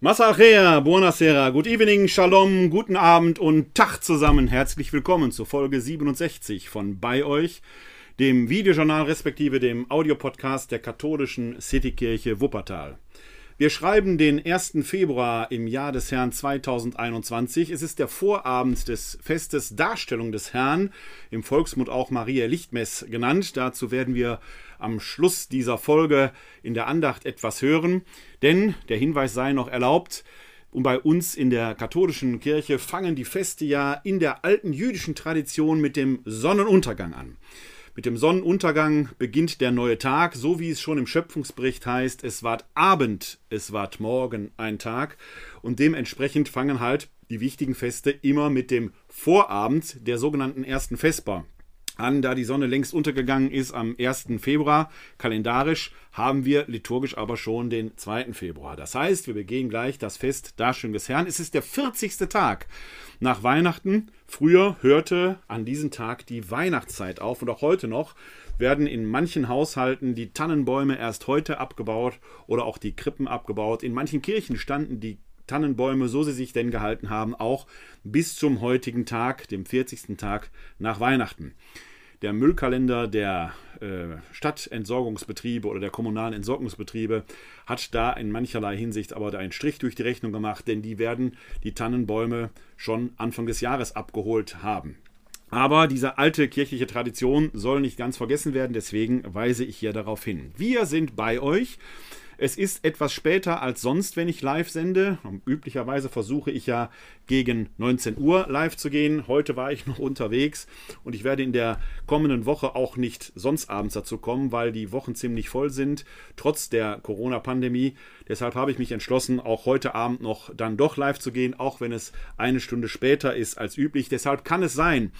Masachea, buonasera, good evening, shalom, guten Abend und Tag zusammen. Herzlich willkommen zur Folge 67 von Bei euch, dem Videojournal respektive dem Audiopodcast der katholischen Citykirche Wuppertal. Wir schreiben den 1. Februar im Jahr des Herrn 2021. Es ist der Vorabend des Festes Darstellung des Herrn, im Volksmund auch Maria Lichtmess genannt. Dazu werden wir am Schluss dieser Folge in der Andacht etwas hören, denn der Hinweis sei noch erlaubt, und bei uns in der katholischen Kirche fangen die Feste ja in der alten jüdischen Tradition mit dem Sonnenuntergang an. Mit dem Sonnenuntergang beginnt der neue Tag, so wie es schon im Schöpfungsbericht heißt, es ward Abend, es ward Morgen ein Tag. Und dementsprechend fangen halt die wichtigen Feste immer mit dem Vorabend der sogenannten ersten Vesper an, da die Sonne längst untergegangen ist am 1. Februar. Kalendarisch haben wir liturgisch aber schon den 2. Februar. Das heißt, wir begehen gleich das Fest Darstellung des Herrn. Es ist der 40. Tag nach Weihnachten. Früher hörte an diesem Tag die Weihnachtszeit auf und auch heute noch werden in manchen Haushalten die Tannenbäume erst heute abgebaut oder auch die Krippen abgebaut. In manchen Kirchen standen die Tannenbäume, so sie sich denn gehalten haben, auch bis zum heutigen Tag, dem 40. Tag nach Weihnachten der Müllkalender der äh, Stadtentsorgungsbetriebe oder der kommunalen Entsorgungsbetriebe hat da in mancherlei Hinsicht aber einen Strich durch die Rechnung gemacht, denn die werden die Tannenbäume schon Anfang des Jahres abgeholt haben. Aber diese alte kirchliche Tradition soll nicht ganz vergessen werden, deswegen weise ich hier darauf hin. Wir sind bei euch. Es ist etwas später als sonst, wenn ich live sende. Üblicherweise versuche ich ja gegen 19 Uhr live zu gehen. Heute war ich noch unterwegs und ich werde in der kommenden Woche auch nicht sonst abends dazu kommen, weil die Wochen ziemlich voll sind, trotz der Corona-Pandemie. Deshalb habe ich mich entschlossen, auch heute Abend noch dann doch live zu gehen, auch wenn es eine Stunde später ist als üblich. Deshalb kann es sein,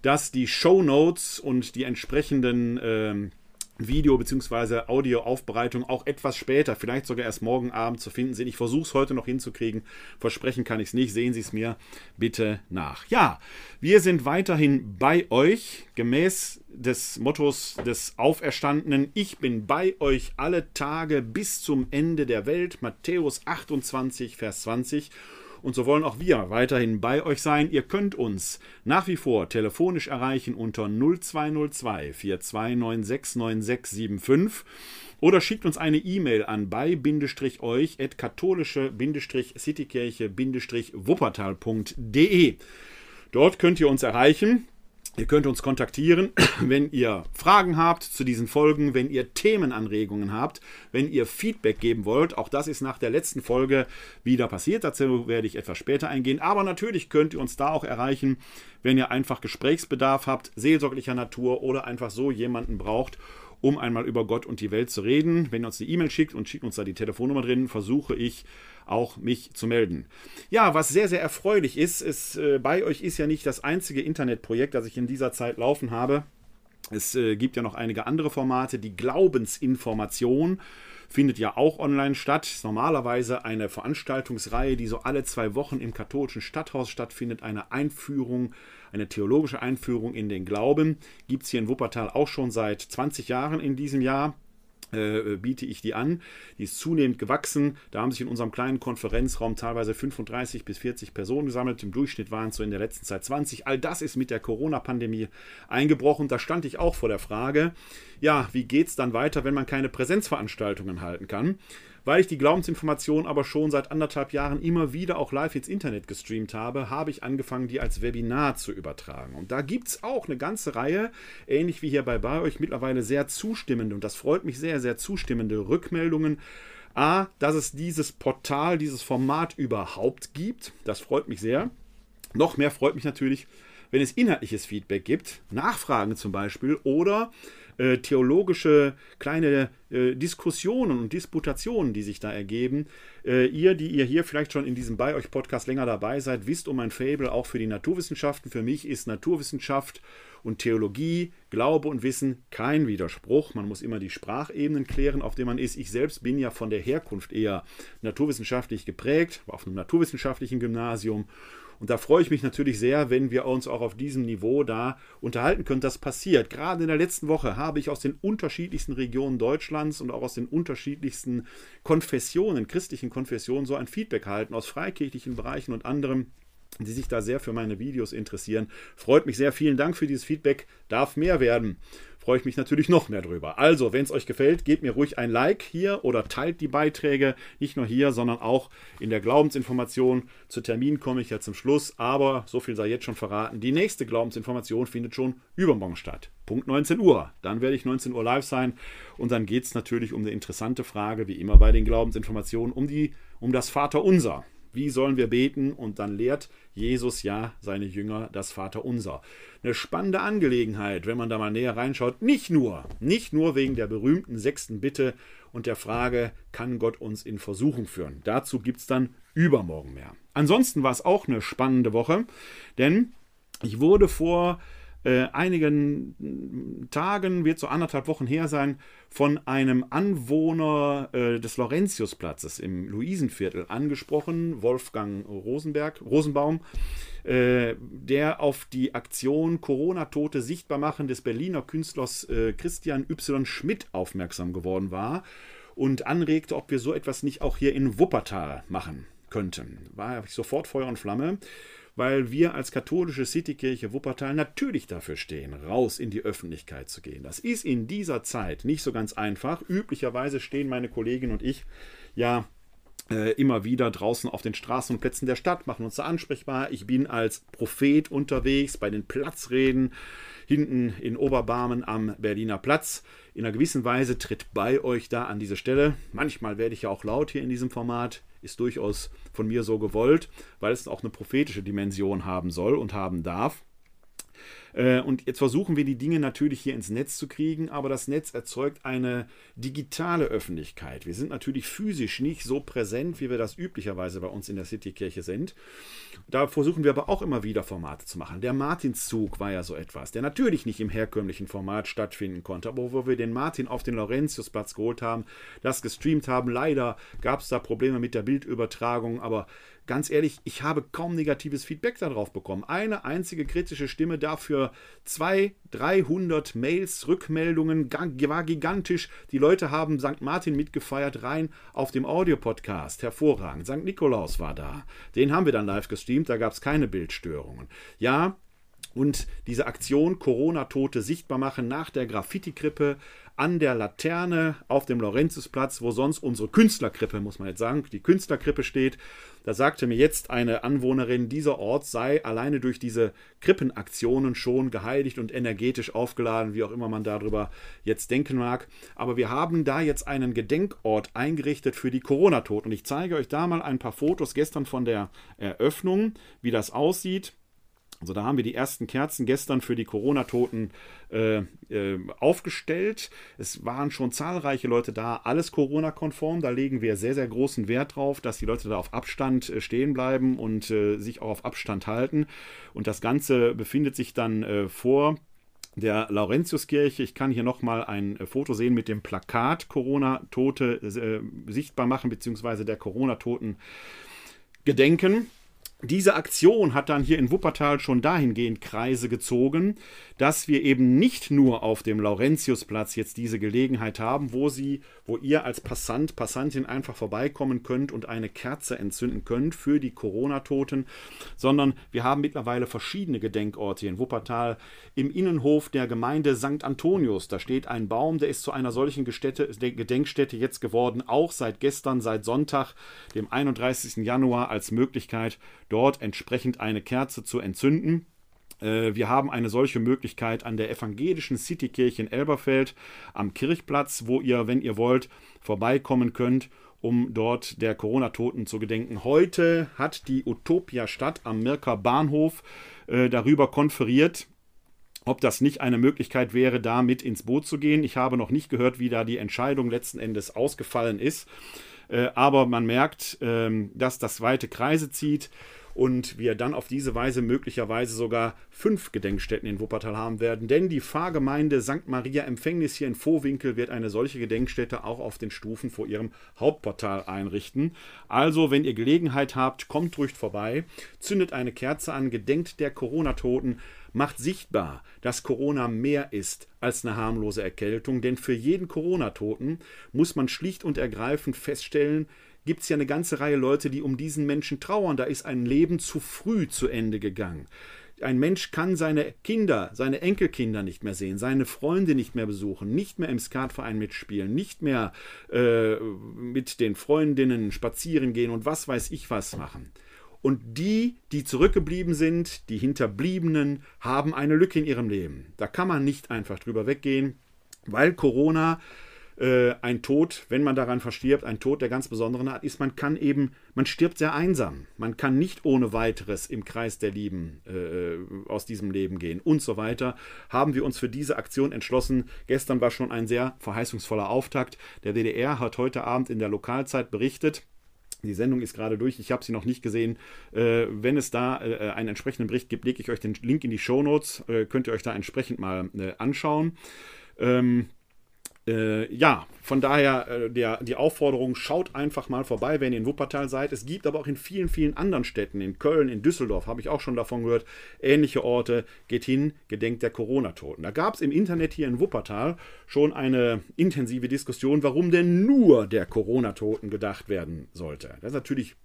dass die Show Notes und die entsprechenden äh, Video- bzw. Audioaufbereitung auch etwas später, vielleicht sogar erst morgen Abend zu finden sind. Ich versuche es heute noch hinzukriegen. Versprechen kann ich es nicht. Sehen Sie es mir bitte nach. Ja, wir sind weiterhin bei euch, gemäß des Mottos des Auferstandenen. Ich bin bei euch alle Tage bis zum Ende der Welt. Matthäus 28, Vers 20. Und so wollen auch wir weiterhin bei euch sein. Ihr könnt uns nach wie vor telefonisch erreichen unter 0202 42969675 oder schickt uns eine E-Mail an bei-euch at katholische-citykirche-wuppertal.de. Dort könnt ihr uns erreichen. Ihr könnt uns kontaktieren, wenn ihr Fragen habt zu diesen Folgen, wenn ihr Themenanregungen habt, wenn ihr Feedback geben wollt. Auch das ist nach der letzten Folge wieder passiert. Dazu werde ich etwas später eingehen. Aber natürlich könnt ihr uns da auch erreichen, wenn ihr einfach Gesprächsbedarf habt, seelsorglicher Natur oder einfach so jemanden braucht, um einmal über Gott und die Welt zu reden. Wenn ihr uns eine E-Mail schickt und schickt uns da die Telefonnummer drin, versuche ich auch mich zu melden. Ja, was sehr, sehr erfreulich ist, ist, äh, bei euch ist ja nicht das einzige Internetprojekt, das ich in dieser Zeit laufen habe. Es äh, gibt ja noch einige andere Formate. Die Glaubensinformation findet ja auch online statt. Normalerweise eine Veranstaltungsreihe, die so alle zwei Wochen im katholischen Stadthaus stattfindet. Eine Einführung, eine theologische Einführung in den Glauben. Gibt es hier in Wuppertal auch schon seit 20 Jahren in diesem Jahr. Äh, biete ich die an. Die ist zunehmend gewachsen. Da haben sich in unserem kleinen Konferenzraum teilweise 35 bis 40 Personen gesammelt. Im Durchschnitt waren es so in der letzten Zeit 20. All das ist mit der Corona-Pandemie eingebrochen. Da stand ich auch vor der Frage, ja, wie geht es dann weiter, wenn man keine Präsenzveranstaltungen halten kann? Weil ich die Glaubensinformation aber schon seit anderthalb Jahren immer wieder auch live ins Internet gestreamt habe, habe ich angefangen, die als Webinar zu übertragen. Und da gibt es auch eine ganze Reihe, ähnlich wie hier bei, bei euch, mittlerweile sehr zustimmende, und das freut mich sehr, sehr zustimmende Rückmeldungen. A, dass es dieses Portal, dieses Format überhaupt gibt. Das freut mich sehr. Noch mehr freut mich natürlich, wenn es inhaltliches Feedback gibt, Nachfragen zum Beispiel oder äh, theologische kleine äh, Diskussionen und Disputationen, die sich da ergeben. Äh, ihr, die ihr hier vielleicht schon in diesem Bei euch Podcast länger dabei seid, wisst um mein Fable auch für die Naturwissenschaften. Für mich ist Naturwissenschaft und Theologie, Glaube und Wissen kein Widerspruch. Man muss immer die Sprachebenen klären, auf denen man ist. Ich selbst bin ja von der Herkunft eher naturwissenschaftlich geprägt, war auf einem naturwissenschaftlichen Gymnasium und da freue ich mich natürlich sehr, wenn wir uns auch auf diesem Niveau da unterhalten können. Das passiert. Gerade in der letzten Woche habe ich aus den unterschiedlichsten Regionen Deutschlands und auch aus den unterschiedlichsten Konfessionen, christlichen Konfessionen, so ein Feedback erhalten, aus freikirchlichen Bereichen und anderem die sich da sehr für meine Videos interessieren. Freut mich sehr. Vielen Dank für dieses Feedback. Darf mehr werden freue ich mich natürlich noch mehr drüber. Also, wenn es euch gefällt, gebt mir ruhig ein Like hier oder teilt die Beiträge, nicht nur hier, sondern auch in der Glaubensinformation. Zu Termin komme ich ja zum Schluss, aber so viel sei jetzt schon verraten. Die nächste Glaubensinformation findet schon übermorgen statt. Punkt 19 Uhr. Dann werde ich 19 Uhr live sein und dann geht es natürlich um eine interessante Frage, wie immer bei den Glaubensinformationen, um, die, um das Vaterunser. Wie sollen wir beten? Und dann lehrt Jesus ja seine Jünger das Vaterunser. Eine spannende Angelegenheit, wenn man da mal näher reinschaut. Nicht nur, nicht nur wegen der berühmten sechsten Bitte und der Frage, kann Gott uns in Versuchung führen? Dazu gibt es dann übermorgen mehr. Ansonsten war es auch eine spannende Woche, denn ich wurde vor äh, einigen Tagen, wird so anderthalb Wochen her sein, von einem Anwohner äh, des Laurentiusplatzes im Luisenviertel angesprochen, Wolfgang Rosenberg, Rosenbaum, äh, der auf die Aktion Corona-Tote sichtbar machen des Berliner Künstlers äh, Christian Y. Schmidt aufmerksam geworden war und anregte, ob wir so etwas nicht auch hier in Wuppertal machen könnten. War sofort Feuer und Flamme weil wir als katholische Citykirche Wuppertal natürlich dafür stehen, raus in die Öffentlichkeit zu gehen. Das ist in dieser Zeit nicht so ganz einfach. Üblicherweise stehen meine Kollegin und ich ja äh, immer wieder draußen auf den Straßen und Plätzen der Stadt, machen uns da ansprechbar. Ich bin als Prophet unterwegs bei den Platzreden hinten in Oberbarmen am Berliner Platz. In einer gewissen Weise tritt bei euch da an diese Stelle. Manchmal werde ich ja auch laut hier in diesem Format ist durchaus von mir so gewollt, weil es auch eine prophetische Dimension haben soll und haben darf. Äh, und jetzt versuchen wir die Dinge natürlich hier ins Netz zu kriegen, aber das Netz erzeugt eine digitale Öffentlichkeit. Wir sind natürlich physisch nicht so präsent, wie wir das üblicherweise bei uns in der Citykirche sind. Da versuchen wir aber auch immer wieder Formate zu machen. Der Martinszug war ja so etwas, der natürlich nicht im herkömmlichen Format stattfinden konnte, aber wo wir den Martin auf den Laurentiusplatz geholt haben, das gestreamt haben. Leider gab es da Probleme mit der Bildübertragung, aber ganz ehrlich, ich habe kaum negatives Feedback darauf bekommen. Eine einzige kritische Stimme dafür, 200, 300 Mails, Rückmeldungen, war gigantisch. Die Leute haben St. Martin mitgefeiert, rein auf dem Audiopodcast. Hervorragend. St. Nikolaus war da. Den haben wir dann live gestreamt, da gab es keine Bildstörungen. Ja, und diese Aktion Corona-Tote sichtbar machen nach der Graffiti-Krippe an der Laterne auf dem Laurentiusplatz, wo sonst unsere Künstlerkrippe, muss man jetzt sagen, die Künstlerkrippe steht. Da sagte mir jetzt eine Anwohnerin, dieser Ort sei alleine durch diese Krippenaktionen schon geheiligt und energetisch aufgeladen, wie auch immer man darüber jetzt denken mag. Aber wir haben da jetzt einen Gedenkort eingerichtet für die Corona-Toten. Und ich zeige euch da mal ein paar Fotos gestern von der Eröffnung, wie das aussieht. Also da haben wir die ersten Kerzen gestern für die Corona-Toten äh, äh, aufgestellt. Es waren schon zahlreiche Leute da, alles Corona-konform. Da legen wir sehr, sehr großen Wert drauf, dass die Leute da auf Abstand äh, stehen bleiben und äh, sich auch auf Abstand halten. Und das Ganze befindet sich dann äh, vor der Laurentiuskirche. Ich kann hier nochmal ein äh, Foto sehen mit dem Plakat Corona-Tote sichtbar machen, beziehungsweise der Corona-Toten gedenken diese Aktion hat dann hier in Wuppertal schon dahingehend Kreise gezogen, dass wir eben nicht nur auf dem Laurentiusplatz jetzt diese Gelegenheit haben, wo sie, wo ihr als Passant, Passantin einfach vorbeikommen könnt und eine Kerze entzünden könnt für die Corona-Toten, sondern wir haben mittlerweile verschiedene Gedenkorte in Wuppertal. Im Innenhof der Gemeinde St. Antonius, da steht ein Baum, der ist zu einer solchen Gestätte, Gedenkstätte jetzt geworden, auch seit gestern, seit Sonntag, dem 31. Januar, als Möglichkeit, dort entsprechend eine Kerze zu entzünden. Äh, wir haben eine solche Möglichkeit an der evangelischen Citykirche in Elberfeld am Kirchplatz, wo ihr, wenn ihr wollt, vorbeikommen könnt, um dort der Corona-Toten zu gedenken. Heute hat die Utopia Stadt am Mirker Bahnhof äh, darüber konferiert, ob das nicht eine Möglichkeit wäre, da mit ins Boot zu gehen. Ich habe noch nicht gehört, wie da die Entscheidung letzten Endes ausgefallen ist. Äh, aber man merkt, ähm, dass das weite Kreise zieht. Und wir dann auf diese Weise möglicherweise sogar fünf Gedenkstätten in Wuppertal haben werden. Denn die Pfarrgemeinde St. Maria Empfängnis hier in Vohwinkel wird eine solche Gedenkstätte auch auf den Stufen vor ihrem Hauptportal einrichten. Also, wenn ihr Gelegenheit habt, kommt ruhig vorbei, zündet eine Kerze an, gedenkt der Corona-Toten, macht sichtbar, dass Corona mehr ist als eine harmlose Erkältung, denn für jeden Corona-Toten muss man schlicht und ergreifend feststellen, gibt es ja eine ganze Reihe Leute, die um diesen Menschen trauern. Da ist ein Leben zu früh zu Ende gegangen. Ein Mensch kann seine Kinder, seine Enkelkinder nicht mehr sehen, seine Freunde nicht mehr besuchen, nicht mehr im Skatverein mitspielen, nicht mehr äh, mit den Freundinnen spazieren gehen und was weiß ich was machen. Und die, die zurückgeblieben sind, die Hinterbliebenen, haben eine Lücke in ihrem Leben. Da kann man nicht einfach drüber weggehen, weil Corona äh, ein Tod, wenn man daran verstirbt, ein Tod der ganz besonderen Art ist, man kann eben, man stirbt sehr einsam. Man kann nicht ohne weiteres im Kreis der Lieben äh, aus diesem Leben gehen und so weiter. Haben wir uns für diese Aktion entschlossen. Gestern war schon ein sehr verheißungsvoller Auftakt. Der DDR hat heute Abend in der Lokalzeit berichtet, die Sendung ist gerade durch, ich habe sie noch nicht gesehen. Äh, wenn es da äh, einen entsprechenden Bericht gibt, lege ich euch den Link in die Show Notes. Äh, könnt ihr euch da entsprechend mal äh, anschauen. Ähm, äh, ja, von daher äh, der, die Aufforderung, schaut einfach mal vorbei, wenn ihr in Wuppertal seid. Es gibt aber auch in vielen, vielen anderen Städten, in Köln, in Düsseldorf, habe ich auch schon davon gehört, ähnliche Orte. Geht hin, gedenkt der Corona-Toten. Da gab es im Internet hier in Wuppertal schon eine intensive Diskussion, warum denn nur der Corona-Toten gedacht werden sollte. Das ist natürlich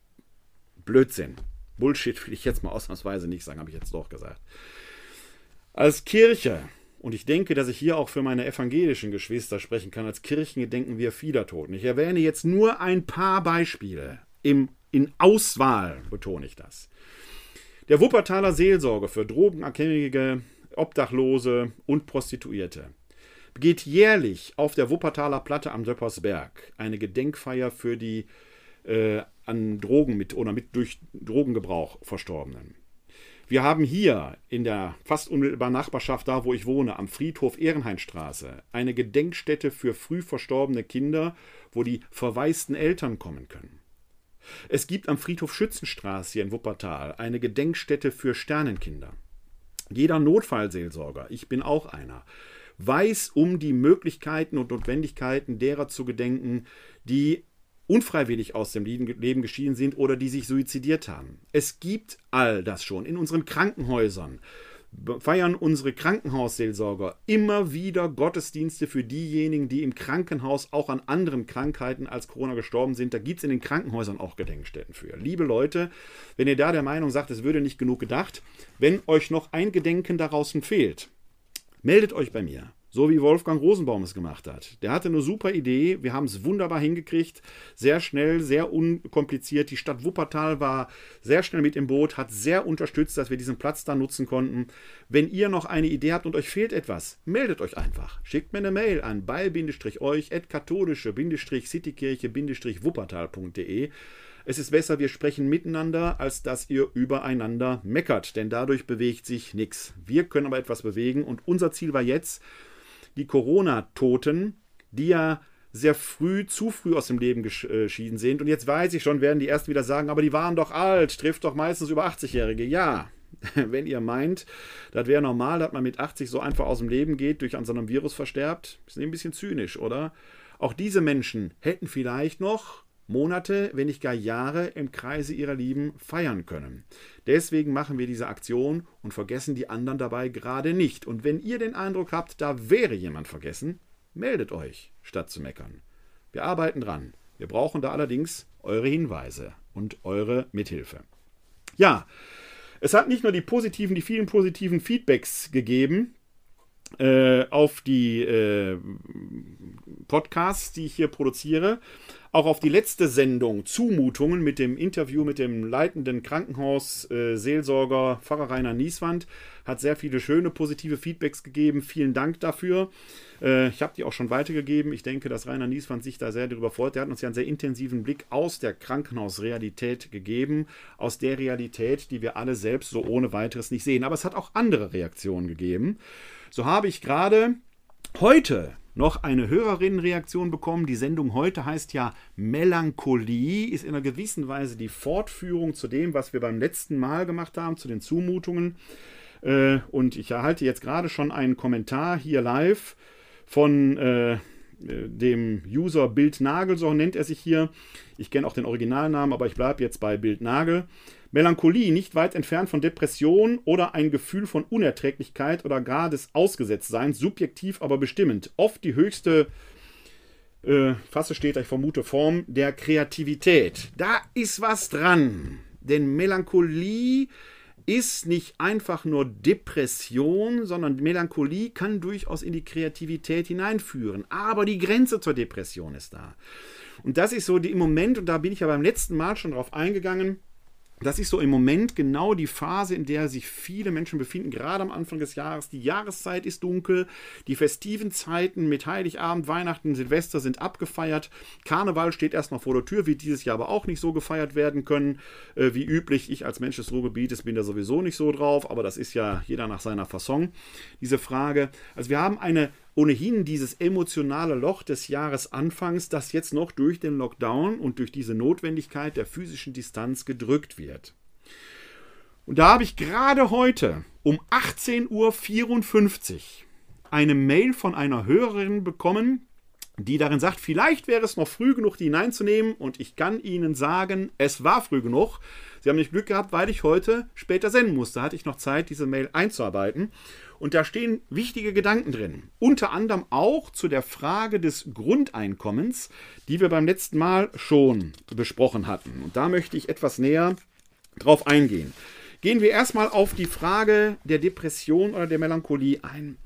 Blödsinn. Bullshit will ich jetzt mal ausnahmsweise nicht sagen, habe ich jetzt doch gesagt. Als Kirche und ich denke, dass ich hier auch für meine evangelischen Geschwister sprechen kann. Als Kirchen gedenken wir vieler Toten. Ich erwähne jetzt nur ein paar Beispiele. Im, in Auswahl betone ich das. Der Wuppertaler Seelsorge für Drogenabhängige, Obdachlose und Prostituierte begeht jährlich auf der Wuppertaler Platte am Döppersberg eine Gedenkfeier für die äh, an Drogen mit oder mit durch Drogengebrauch Verstorbenen. Wir haben hier in der fast unmittelbaren Nachbarschaft, da wo ich wohne, am Friedhof Ehrenhainstraße, eine Gedenkstätte für früh verstorbene Kinder, wo die verwaisten Eltern kommen können. Es gibt am Friedhof Schützenstraße hier in Wuppertal eine Gedenkstätte für Sternenkinder. Jeder Notfallseelsorger, ich bin auch einer, weiß um die Möglichkeiten und Notwendigkeiten derer zu gedenken, die unfreiwillig aus dem Leben geschieden sind oder die sich suizidiert haben. Es gibt all das schon. In unseren Krankenhäusern feiern unsere Krankenhausseelsorger immer wieder Gottesdienste für diejenigen, die im Krankenhaus auch an anderen Krankheiten als Corona gestorben sind. Da gibt es in den Krankenhäusern auch Gedenkstätten für. Liebe Leute, wenn ihr da der Meinung sagt, es würde nicht genug gedacht, wenn euch noch ein Gedenken daraus fehlt, meldet euch bei mir. So wie Wolfgang Rosenbaum es gemacht hat. Der hatte eine super Idee. Wir haben es wunderbar hingekriegt. Sehr schnell, sehr unkompliziert. Die Stadt Wuppertal war sehr schnell mit im Boot, hat sehr unterstützt, dass wir diesen Platz da nutzen konnten. Wenn ihr noch eine Idee habt und euch fehlt etwas, meldet euch einfach. Schickt mir eine Mail an bei-euch katholische-citykirche-wuppertal.de. Es ist besser, wir sprechen miteinander, als dass ihr übereinander meckert, denn dadurch bewegt sich nichts. Wir können aber etwas bewegen und unser Ziel war jetzt, die Corona-Toten, die ja sehr früh, zu früh aus dem Leben äh, geschieden sind. Und jetzt weiß ich schon, werden die ersten wieder sagen, aber die waren doch alt, trifft doch meistens über 80-Jährige. Ja, wenn ihr meint, das wäre normal, dass man mit 80 so einfach aus dem Leben geht, durch an so einem Virus versterbt, ist ein bisschen zynisch, oder? Auch diese Menschen hätten vielleicht noch Monate, wenn nicht gar Jahre im Kreise ihrer Lieben feiern können. Deswegen machen wir diese Aktion und vergessen die anderen dabei gerade nicht. Und wenn ihr den Eindruck habt, da wäre jemand vergessen, meldet euch, statt zu meckern. Wir arbeiten dran. Wir brauchen da allerdings eure Hinweise und eure Mithilfe. Ja, es hat nicht nur die positiven, die vielen positiven Feedbacks gegeben, äh, auf die äh, Podcasts, die ich hier produziere, auch auf die letzte Sendung Zumutungen mit dem Interview mit dem leitenden Krankenhaus äh, Pfarrer Rainer Nieswand hat sehr viele schöne positive Feedbacks gegeben. Vielen Dank dafür. Äh, ich habe die auch schon weitergegeben. Ich denke, dass Rainer Nieswand sich da sehr darüber freut. Er hat uns ja einen sehr intensiven Blick aus der Krankenhausrealität gegeben, aus der Realität, die wir alle selbst so ohne weiteres nicht sehen. Aber es hat auch andere Reaktionen gegeben. So habe ich gerade heute noch eine Hörerinnenreaktion bekommen. Die Sendung heute heißt ja Melancholie, ist in einer gewissen Weise die Fortführung zu dem, was wir beim letzten Mal gemacht haben, zu den Zumutungen. Äh, und ich erhalte jetzt gerade schon einen Kommentar hier live von äh, dem User Bildnagel, so nennt er sich hier. Ich kenne auch den Originalnamen, aber ich bleibe jetzt bei Bildnagel. Melancholie nicht weit entfernt von Depression oder ein Gefühl von Unerträglichkeit oder gar des Ausgesetztseins, subjektiv aber bestimmend. Oft die höchste, äh, Fasse steht ich vermute, Form der Kreativität. Da ist was dran. Denn Melancholie ist nicht einfach nur Depression, sondern Melancholie kann durchaus in die Kreativität hineinführen. Aber die Grenze zur Depression ist da. Und das ist so die, im Moment, und da bin ich ja beim letzten Mal schon drauf eingegangen, das ist so im Moment genau die Phase, in der sich viele Menschen befinden, gerade am Anfang des Jahres. Die Jahreszeit ist dunkel, die festiven Zeiten mit Heiligabend, Weihnachten, Silvester sind abgefeiert. Karneval steht erst noch vor der Tür, wird dieses Jahr aber auch nicht so gefeiert werden können äh, wie üblich. Ich als Mensch des Ruhrgebietes bin da sowieso nicht so drauf, aber das ist ja jeder nach seiner Fasson, diese Frage. Also wir haben eine ohnehin dieses emotionale Loch des Jahresanfangs, das jetzt noch durch den Lockdown und durch diese Notwendigkeit der physischen Distanz gedrückt wird. Und da habe ich gerade heute um 18.54 Uhr eine Mail von einer Hörerin bekommen, die darin sagt, vielleicht wäre es noch früh genug, die hineinzunehmen. Und ich kann Ihnen sagen, es war früh genug. Sie haben nicht Glück gehabt, weil ich heute später senden musste. Hatte ich noch Zeit, diese Mail einzuarbeiten. Und da stehen wichtige Gedanken drin. Unter anderem auch zu der Frage des Grundeinkommens, die wir beim letzten Mal schon besprochen hatten. Und da möchte ich etwas näher drauf eingehen. Gehen wir erstmal auf die Frage der Depression oder der Melancholie ein.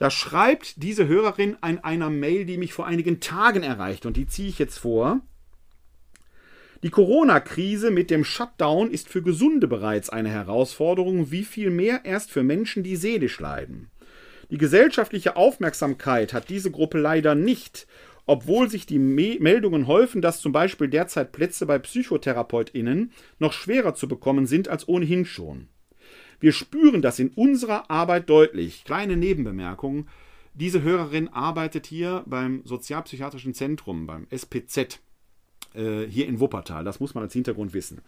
Da schreibt diese Hörerin in einer Mail, die mich vor einigen Tagen erreicht und die ziehe ich jetzt vor. Die Corona-Krise mit dem Shutdown ist für Gesunde bereits eine Herausforderung, wie viel mehr erst für Menschen, die seelisch leiden. Die gesellschaftliche Aufmerksamkeit hat diese Gruppe leider nicht, obwohl sich die Me Meldungen häufen, dass zum Beispiel derzeit Plätze bei PsychotherapeutInnen noch schwerer zu bekommen sind als ohnehin schon. Wir spüren das in unserer Arbeit deutlich. Kleine Nebenbemerkung. Diese Hörerin arbeitet hier beim Sozialpsychiatrischen Zentrum, beim SPZ. Äh, hier in Wuppertal. Das muss man als Hintergrund wissen.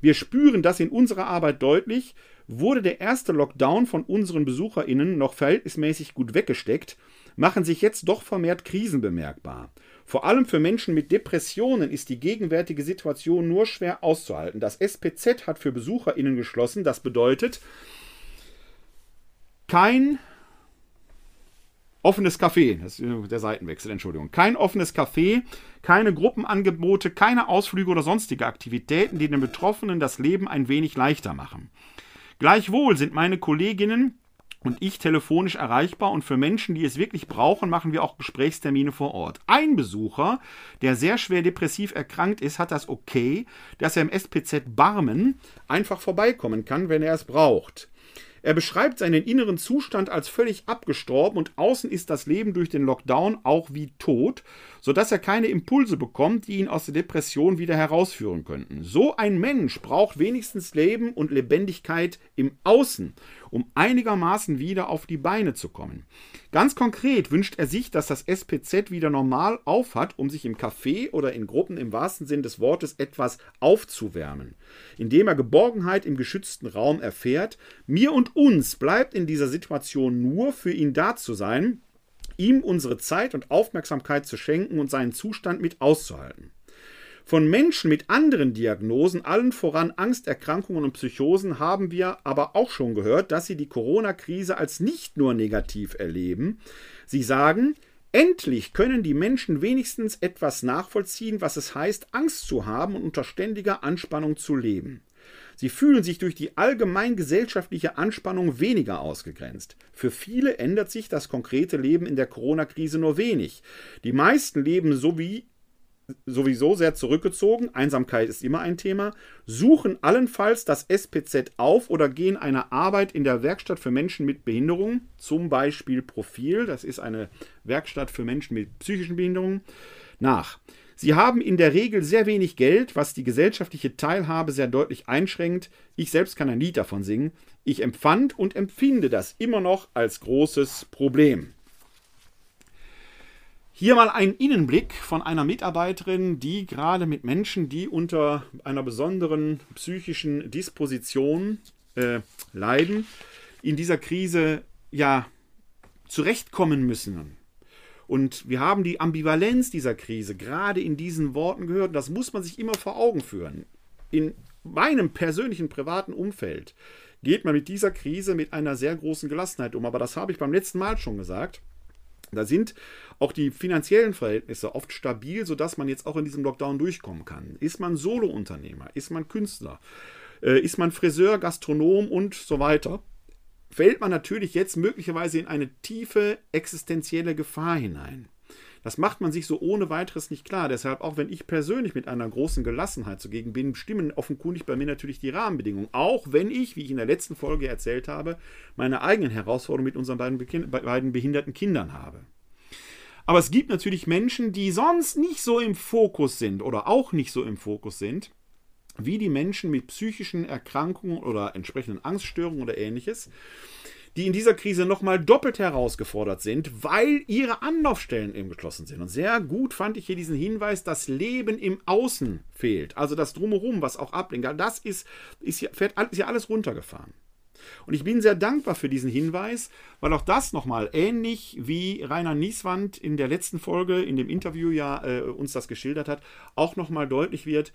Wir spüren das in unserer Arbeit deutlich. Wurde der erste Lockdown von unseren BesucherInnen noch verhältnismäßig gut weggesteckt, machen sich jetzt doch vermehrt Krisen bemerkbar. Vor allem für Menschen mit Depressionen ist die gegenwärtige Situation nur schwer auszuhalten. Das SPZ hat für BesucherInnen geschlossen. Das bedeutet, kein Offenes Café, das ist der Seitenwechsel, Entschuldigung. Kein offenes Café, keine Gruppenangebote, keine Ausflüge oder sonstige Aktivitäten, die den Betroffenen das Leben ein wenig leichter machen. Gleichwohl sind meine Kolleginnen und ich telefonisch erreichbar und für Menschen, die es wirklich brauchen, machen wir auch Gesprächstermine vor Ort. Ein Besucher, der sehr schwer depressiv erkrankt ist, hat das okay, dass er im SPZ Barmen einfach vorbeikommen kann, wenn er es braucht. Er beschreibt seinen inneren Zustand als völlig abgestorben und außen ist das Leben durch den Lockdown auch wie tot, sodass er keine Impulse bekommt, die ihn aus der Depression wieder herausführen könnten. So ein Mensch braucht wenigstens Leben und Lebendigkeit im Außen, um einigermaßen wieder auf die Beine zu kommen. Ganz konkret wünscht er sich, dass das SPZ wieder normal aufhat, um sich im Café oder in Gruppen im wahrsten Sinn des Wortes etwas aufzuwärmen, indem er Geborgenheit im geschützten Raum erfährt. Mir und uns bleibt in dieser Situation nur für ihn da zu sein, ihm unsere Zeit und Aufmerksamkeit zu schenken und seinen Zustand mit auszuhalten. Von Menschen mit anderen Diagnosen, allen voran Angsterkrankungen und Psychosen, haben wir aber auch schon gehört, dass sie die Corona-Krise als nicht nur negativ erleben. Sie sagen, endlich können die Menschen wenigstens etwas nachvollziehen, was es heißt, Angst zu haben und unter ständiger Anspannung zu leben. Sie fühlen sich durch die allgemein gesellschaftliche Anspannung weniger ausgegrenzt. Für viele ändert sich das konkrete Leben in der Corona-Krise nur wenig. Die meisten leben so wie sowieso sehr zurückgezogen, Einsamkeit ist immer ein Thema, suchen allenfalls das SPZ auf oder gehen einer Arbeit in der Werkstatt für Menschen mit Behinderungen, zum Beispiel Profil, das ist eine Werkstatt für Menschen mit psychischen Behinderungen, nach. Sie haben in der Regel sehr wenig Geld, was die gesellschaftliche Teilhabe sehr deutlich einschränkt. Ich selbst kann ein Lied davon singen. Ich empfand und empfinde das immer noch als großes Problem. Hier mal ein Innenblick von einer Mitarbeiterin, die gerade mit Menschen, die unter einer besonderen psychischen Disposition äh, leiden, in dieser Krise ja zurechtkommen müssen. Und wir haben die Ambivalenz dieser Krise gerade in diesen Worten gehört. Das muss man sich immer vor Augen führen. In meinem persönlichen privaten Umfeld geht man mit dieser Krise mit einer sehr großen Gelassenheit um. Aber das habe ich beim letzten Mal schon gesagt. Da sind auch die finanziellen Verhältnisse oft stabil, sodass man jetzt auch in diesem Lockdown durchkommen kann. Ist man Solounternehmer, ist man Künstler, äh, ist man Friseur, Gastronom und so weiter, fällt man natürlich jetzt möglicherweise in eine tiefe existenzielle Gefahr hinein. Das macht man sich so ohne weiteres nicht klar. Deshalb, auch wenn ich persönlich mit einer großen Gelassenheit zugegen bin, stimmen offenkundig bei mir natürlich die Rahmenbedingungen. Auch wenn ich, wie ich in der letzten Folge erzählt habe, meine eigenen Herausforderungen mit unseren beiden, beiden behinderten Kindern habe. Aber es gibt natürlich Menschen, die sonst nicht so im Fokus sind oder auch nicht so im Fokus sind, wie die Menschen mit psychischen Erkrankungen oder entsprechenden Angststörungen oder ähnliches die in dieser Krise nochmal doppelt herausgefordert sind, weil ihre Anlaufstellen eben geschlossen sind. Und sehr gut fand ich hier diesen Hinweis, das Leben im Außen fehlt. Also das Drumherum, was auch ablenkt. Das ist, ist, ja, fährt, ist ja alles runtergefahren. Und ich bin sehr dankbar für diesen Hinweis, weil auch das nochmal ähnlich wie Rainer Nieswand in der letzten Folge, in dem Interview ja äh, uns das geschildert hat, auch nochmal deutlich wird,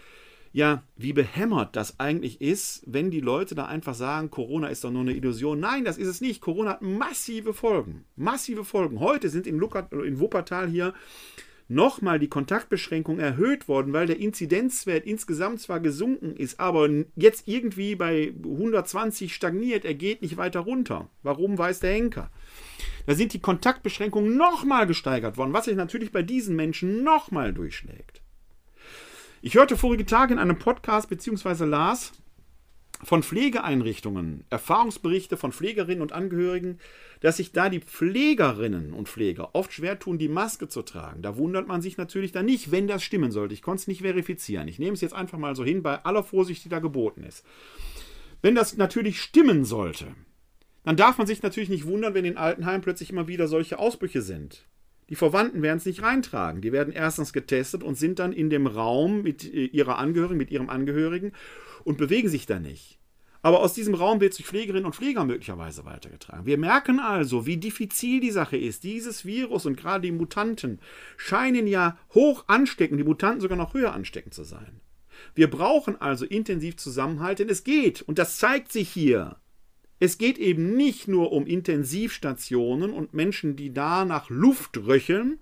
ja, wie behämmert das eigentlich ist, wenn die Leute da einfach sagen, Corona ist doch nur eine Illusion. Nein, das ist es nicht. Corona hat massive Folgen. Massive Folgen. Heute sind in, Lukat, in Wuppertal hier nochmal die Kontaktbeschränkungen erhöht worden, weil der Inzidenzwert insgesamt zwar gesunken ist, aber jetzt irgendwie bei 120 stagniert, er geht nicht weiter runter. Warum weiß der Henker? Da sind die Kontaktbeschränkungen nochmal gesteigert worden, was sich natürlich bei diesen Menschen nochmal durchschlägt. Ich hörte vorige Tage in einem Podcast bzw. las von Pflegeeinrichtungen, Erfahrungsberichte von Pflegerinnen und Angehörigen, dass sich da die Pflegerinnen und Pfleger oft schwer tun, die Maske zu tragen. Da wundert man sich natürlich dann nicht, wenn das stimmen sollte. Ich konnte es nicht verifizieren. Ich nehme es jetzt einfach mal so hin, bei aller Vorsicht, die da geboten ist. Wenn das natürlich stimmen sollte, dann darf man sich natürlich nicht wundern, wenn in Altenheim plötzlich immer wieder solche Ausbrüche sind. Die Verwandten werden es nicht reintragen. Die werden erstens getestet und sind dann in dem Raum mit äh, ihrer Angehörigen, mit ihrem Angehörigen und bewegen sich da nicht. Aber aus diesem Raum wird es durch Pflegerinnen und Pfleger möglicherweise weitergetragen. Wir merken also, wie diffizil die Sache ist. Dieses Virus und gerade die Mutanten scheinen ja hoch ansteckend, die Mutanten sogar noch höher ansteckend zu sein. Wir brauchen also intensiv Zusammenhalt, denn es geht, und das zeigt sich hier, es geht eben nicht nur um Intensivstationen und Menschen, die da nach Luft röcheln.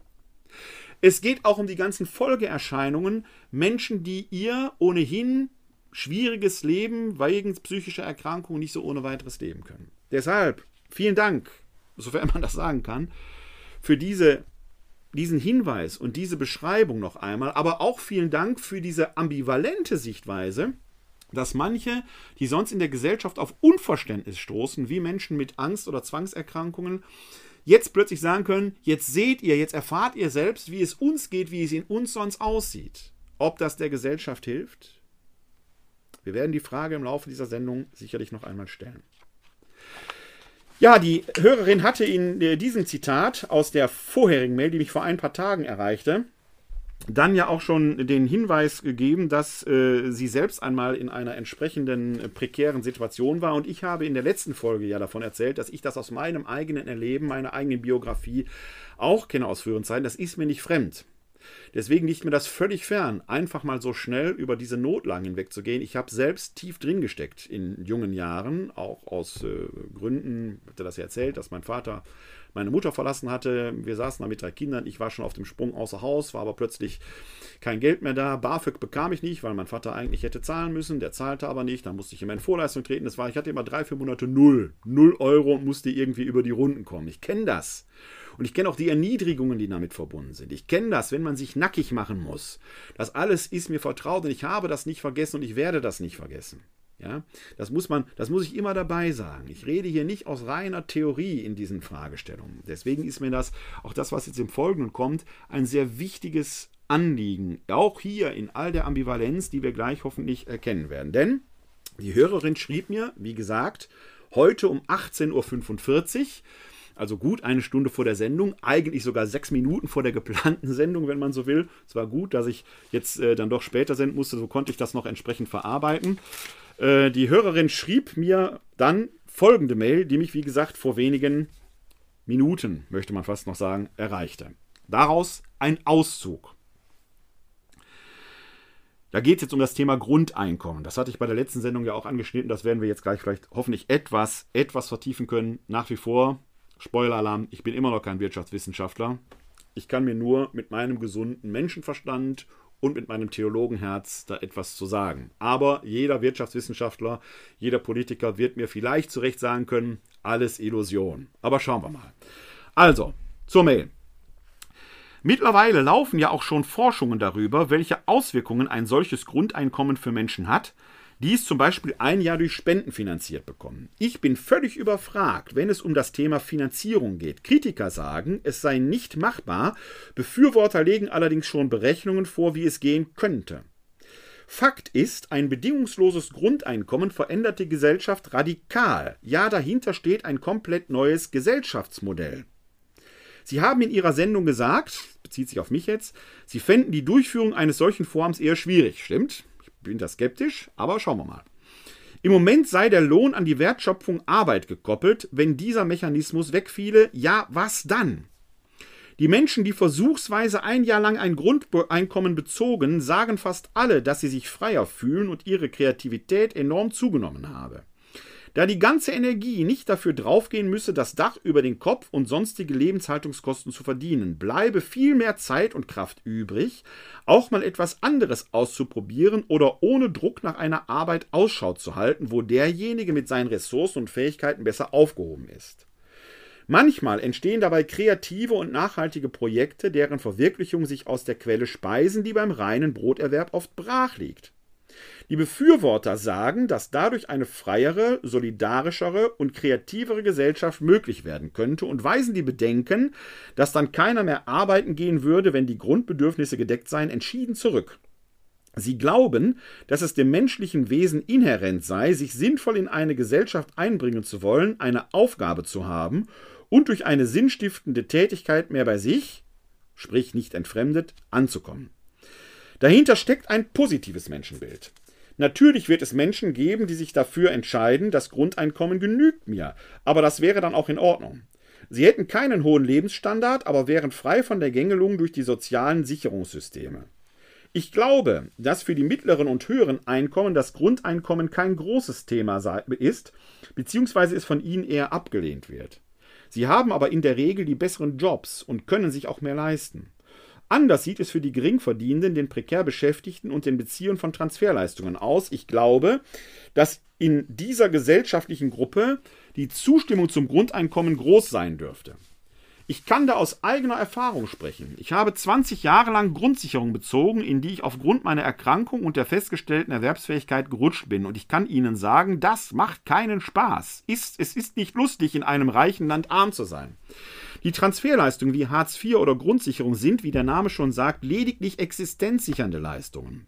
Es geht auch um die ganzen Folgeerscheinungen, Menschen, die ihr ohnehin schwieriges Leben wegen psychischer Erkrankungen nicht so ohne weiteres leben können. Deshalb vielen Dank, sofern man das sagen kann, für diese, diesen Hinweis und diese Beschreibung noch einmal, aber auch vielen Dank für diese ambivalente Sichtweise, dass manche, die sonst in der Gesellschaft auf Unverständnis stoßen, wie Menschen mit Angst oder Zwangserkrankungen, jetzt plötzlich sagen können, jetzt seht ihr, jetzt erfahrt ihr selbst, wie es uns geht, wie es in uns sonst aussieht. Ob das der Gesellschaft hilft? Wir werden die Frage im Laufe dieser Sendung sicherlich noch einmal stellen. Ja, die Hörerin hatte in äh, diesem Zitat aus der vorherigen Mail, die mich vor ein paar Tagen erreichte, dann ja auch schon den Hinweis gegeben, dass äh, sie selbst einmal in einer entsprechenden äh, prekären Situation war. Und ich habe in der letzten Folge ja davon erzählt, dass ich das aus meinem eigenen Erleben, meiner eigenen Biografie auch kenne aus früheren Zeiten. Das ist mir nicht fremd. Deswegen liegt mir das völlig fern, einfach mal so schnell über diese Notlagen hinwegzugehen. Ich habe selbst tief drin gesteckt in jungen Jahren, auch aus äh, Gründen, ich hatte das ja erzählt, dass mein Vater meine Mutter verlassen hatte. Wir saßen da mit drei Kindern. Ich war schon auf dem Sprung außer Haus, war aber plötzlich kein Geld mehr da. BAföG bekam ich nicht, weil mein Vater eigentlich hätte zahlen müssen. Der zahlte aber nicht. Dann musste ich immer in Vorleistung treten. Das war, ich hatte immer drei, vier Monate null. Null Euro und musste irgendwie über die Runden kommen. Ich kenne das. Und ich kenne auch die Erniedrigungen, die damit verbunden sind. Ich kenne das, wenn man sich nackig machen muss. Das alles ist mir vertraut und ich habe das nicht vergessen und ich werde das nicht vergessen. Ja, das muss man, das muss ich immer dabei sagen. Ich rede hier nicht aus reiner Theorie in diesen Fragestellungen. Deswegen ist mir das, auch das, was jetzt im Folgenden kommt, ein sehr wichtiges Anliegen. Auch hier in all der Ambivalenz, die wir gleich hoffentlich erkennen werden. Denn die Hörerin schrieb mir, wie gesagt, heute um 18.45 Uhr, also gut eine Stunde vor der Sendung, eigentlich sogar sechs Minuten vor der geplanten Sendung, wenn man so will. Es war gut, dass ich jetzt äh, dann doch später senden musste, so konnte ich das noch entsprechend verarbeiten. Äh, die Hörerin schrieb mir dann folgende Mail, die mich, wie gesagt, vor wenigen Minuten, möchte man fast noch sagen, erreichte. Daraus ein Auszug. Da geht es jetzt um das Thema Grundeinkommen. Das hatte ich bei der letzten Sendung ja auch angeschnitten. Das werden wir jetzt gleich vielleicht hoffentlich etwas, etwas vertiefen können. Nach wie vor, Spoiler-Alarm, ich bin immer noch kein Wirtschaftswissenschaftler. Ich kann mir nur mit meinem gesunden Menschenverstand und mit meinem Theologenherz da etwas zu sagen. Aber jeder Wirtschaftswissenschaftler, jeder Politiker wird mir vielleicht zu Recht sagen können, alles Illusion. Aber schauen wir mal. Also, zur Mail. Mittlerweile laufen ja auch schon Forschungen darüber, welche Auswirkungen ein solches Grundeinkommen für Menschen hat, die es zum Beispiel ein Jahr durch Spenden finanziert bekommen. Ich bin völlig überfragt, wenn es um das Thema Finanzierung geht. Kritiker sagen, es sei nicht machbar, Befürworter legen allerdings schon Berechnungen vor, wie es gehen könnte. Fakt ist, ein bedingungsloses Grundeinkommen verändert die Gesellschaft radikal. Ja, dahinter steht ein komplett neues Gesellschaftsmodell. Sie haben in Ihrer Sendung gesagt, bezieht sich auf mich jetzt, Sie fänden die Durchführung eines solchen Vorhabens eher schwierig. Stimmt? Bin da skeptisch, aber schauen wir mal. Im Moment sei der Lohn an die Wertschöpfung Arbeit gekoppelt. Wenn dieser Mechanismus wegfiele, ja, was dann? Die Menschen, die versuchsweise ein Jahr lang ein Grundeinkommen bezogen, sagen fast alle, dass sie sich freier fühlen und ihre Kreativität enorm zugenommen habe. Da die ganze Energie nicht dafür draufgehen müsse, das Dach über den Kopf und sonstige Lebenshaltungskosten zu verdienen, bleibe viel mehr Zeit und Kraft übrig, auch mal etwas anderes auszuprobieren oder ohne Druck nach einer Arbeit Ausschau zu halten, wo derjenige mit seinen Ressourcen und Fähigkeiten besser aufgehoben ist. Manchmal entstehen dabei kreative und nachhaltige Projekte, deren Verwirklichung sich aus der Quelle speisen, die beim reinen Broterwerb oft brach liegt. Die Befürworter sagen, dass dadurch eine freiere, solidarischere und kreativere Gesellschaft möglich werden könnte und weisen die Bedenken, dass dann keiner mehr arbeiten gehen würde, wenn die Grundbedürfnisse gedeckt seien, entschieden zurück. Sie glauben, dass es dem menschlichen Wesen inhärent sei, sich sinnvoll in eine Gesellschaft einbringen zu wollen, eine Aufgabe zu haben und durch eine sinnstiftende Tätigkeit mehr bei sich, sprich nicht entfremdet, anzukommen. Dahinter steckt ein positives Menschenbild. Natürlich wird es Menschen geben, die sich dafür entscheiden, das Grundeinkommen genügt mir, aber das wäre dann auch in Ordnung. Sie hätten keinen hohen Lebensstandard, aber wären frei von der Gängelung durch die sozialen Sicherungssysteme. Ich glaube, dass für die mittleren und höheren Einkommen das Grundeinkommen kein großes Thema ist, beziehungsweise es von ihnen eher abgelehnt wird. Sie haben aber in der Regel die besseren Jobs und können sich auch mehr leisten. Anders sieht es für die Geringverdienenden, den prekär Beschäftigten und den Beziehern von Transferleistungen aus. Ich glaube, dass in dieser gesellschaftlichen Gruppe die Zustimmung zum Grundeinkommen groß sein dürfte. Ich kann da aus eigener Erfahrung sprechen. Ich habe 20 Jahre lang Grundsicherung bezogen, in die ich aufgrund meiner Erkrankung und der festgestellten Erwerbsfähigkeit gerutscht bin. Und ich kann Ihnen sagen, das macht keinen Spaß. Ist, es ist nicht lustig, in einem reichen Land arm zu sein. Die Transferleistungen wie Hartz IV oder Grundsicherung sind, wie der Name schon sagt, lediglich existenzsichernde Leistungen.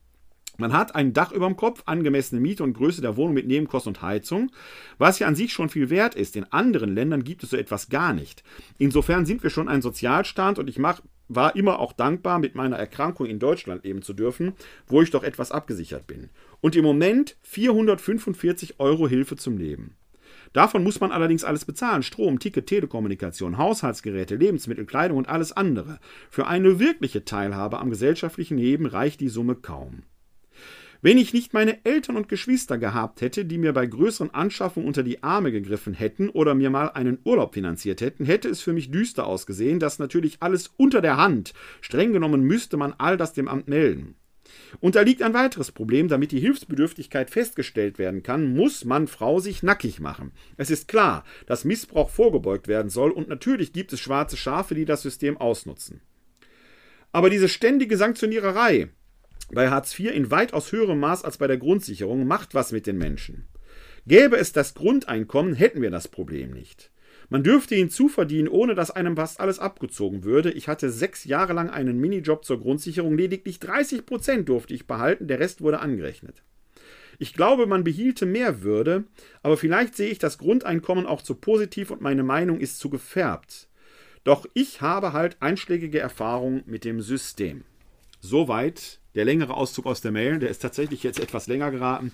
Man hat ein Dach über dem Kopf, angemessene Miete und Größe der Wohnung mit Nebenkosten und Heizung, was ja an sich schon viel wert ist. In anderen Ländern gibt es so etwas gar nicht. Insofern sind wir schon ein Sozialstaat und ich mach, war immer auch dankbar, mit meiner Erkrankung in Deutschland leben zu dürfen, wo ich doch etwas abgesichert bin. Und im Moment 445 Euro Hilfe zum Leben. Davon muss man allerdings alles bezahlen. Strom, Ticket, Telekommunikation, Haushaltsgeräte, Lebensmittel, Kleidung und alles andere. Für eine wirkliche Teilhabe am gesellschaftlichen Leben reicht die Summe kaum. Wenn ich nicht meine Eltern und Geschwister gehabt hätte, die mir bei größeren Anschaffungen unter die Arme gegriffen hätten oder mir mal einen Urlaub finanziert hätten, hätte es für mich düster ausgesehen, das natürlich alles unter der Hand. Streng genommen müsste man all das dem Amt melden. Und da liegt ein weiteres Problem, damit die Hilfsbedürftigkeit festgestellt werden kann, muss man Frau sich nackig machen. Es ist klar, dass Missbrauch vorgebeugt werden soll und natürlich gibt es schwarze Schafe, die das System ausnutzen. Aber diese ständige Sanktioniererei bei Hartz IV in weitaus höherem Maß als bei der Grundsicherung macht was mit den Menschen. Gäbe es das Grundeinkommen, hätten wir das Problem nicht. Man dürfte hinzuverdienen, ohne dass einem fast alles abgezogen würde. Ich hatte sechs Jahre lang einen Minijob zur Grundsicherung. Lediglich 30 Prozent durfte ich behalten, der Rest wurde angerechnet. Ich glaube, man behielte mehr Würde, aber vielleicht sehe ich das Grundeinkommen auch zu positiv und meine Meinung ist zu gefärbt. Doch ich habe halt einschlägige Erfahrungen mit dem System. Soweit der längere Auszug aus der Mail. Der ist tatsächlich jetzt etwas länger geraten,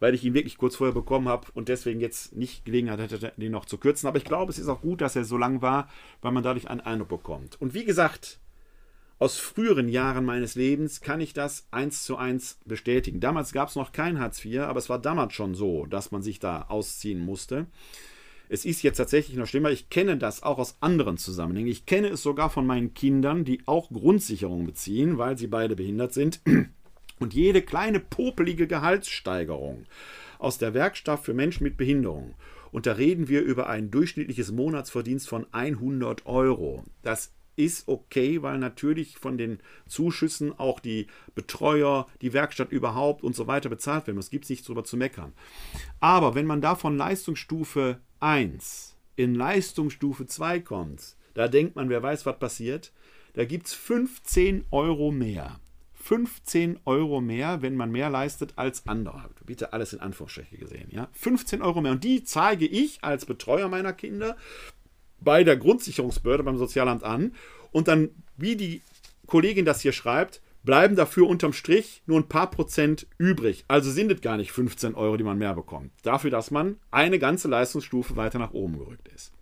weil ich ihn wirklich kurz vorher bekommen habe und deswegen jetzt nicht Gelegenheit hatte, den noch zu kürzen. Aber ich glaube, es ist auch gut, dass er so lang war, weil man dadurch einen Eindruck bekommt. Und wie gesagt, aus früheren Jahren meines Lebens kann ich das eins zu eins bestätigen. Damals gab es noch kein Hartz IV, aber es war damals schon so, dass man sich da ausziehen musste. Es ist jetzt tatsächlich noch schlimmer. Ich kenne das auch aus anderen Zusammenhängen. Ich kenne es sogar von meinen Kindern, die auch Grundsicherung beziehen, weil sie beide behindert sind. Und jede kleine popelige Gehaltssteigerung aus der Werkstatt für Menschen mit Behinderung. Und da reden wir über ein durchschnittliches Monatsverdienst von 100 Euro. Das ist okay, weil natürlich von den Zuschüssen auch die Betreuer, die Werkstatt überhaupt und so weiter bezahlt werden. Es gibt nichts drüber zu meckern. Aber wenn man da von Leistungsstufe 1 in Leistungsstufe 2 kommt, da denkt man, wer weiß, was passiert. Da gibt es 15 Euro mehr. 15 Euro mehr, wenn man mehr leistet als andere. Bitte alles in Anführungsstriche gesehen. Ja? 15 Euro mehr. Und die zeige ich als Betreuer meiner Kinder bei der Grundsicherungsbehörde beim Sozialamt an. Und dann, wie die Kollegin das hier schreibt, bleiben dafür unterm Strich nur ein paar Prozent übrig. Also sind es gar nicht 15 Euro, die man mehr bekommt. Dafür, dass man eine ganze Leistungsstufe weiter nach oben gerückt ist.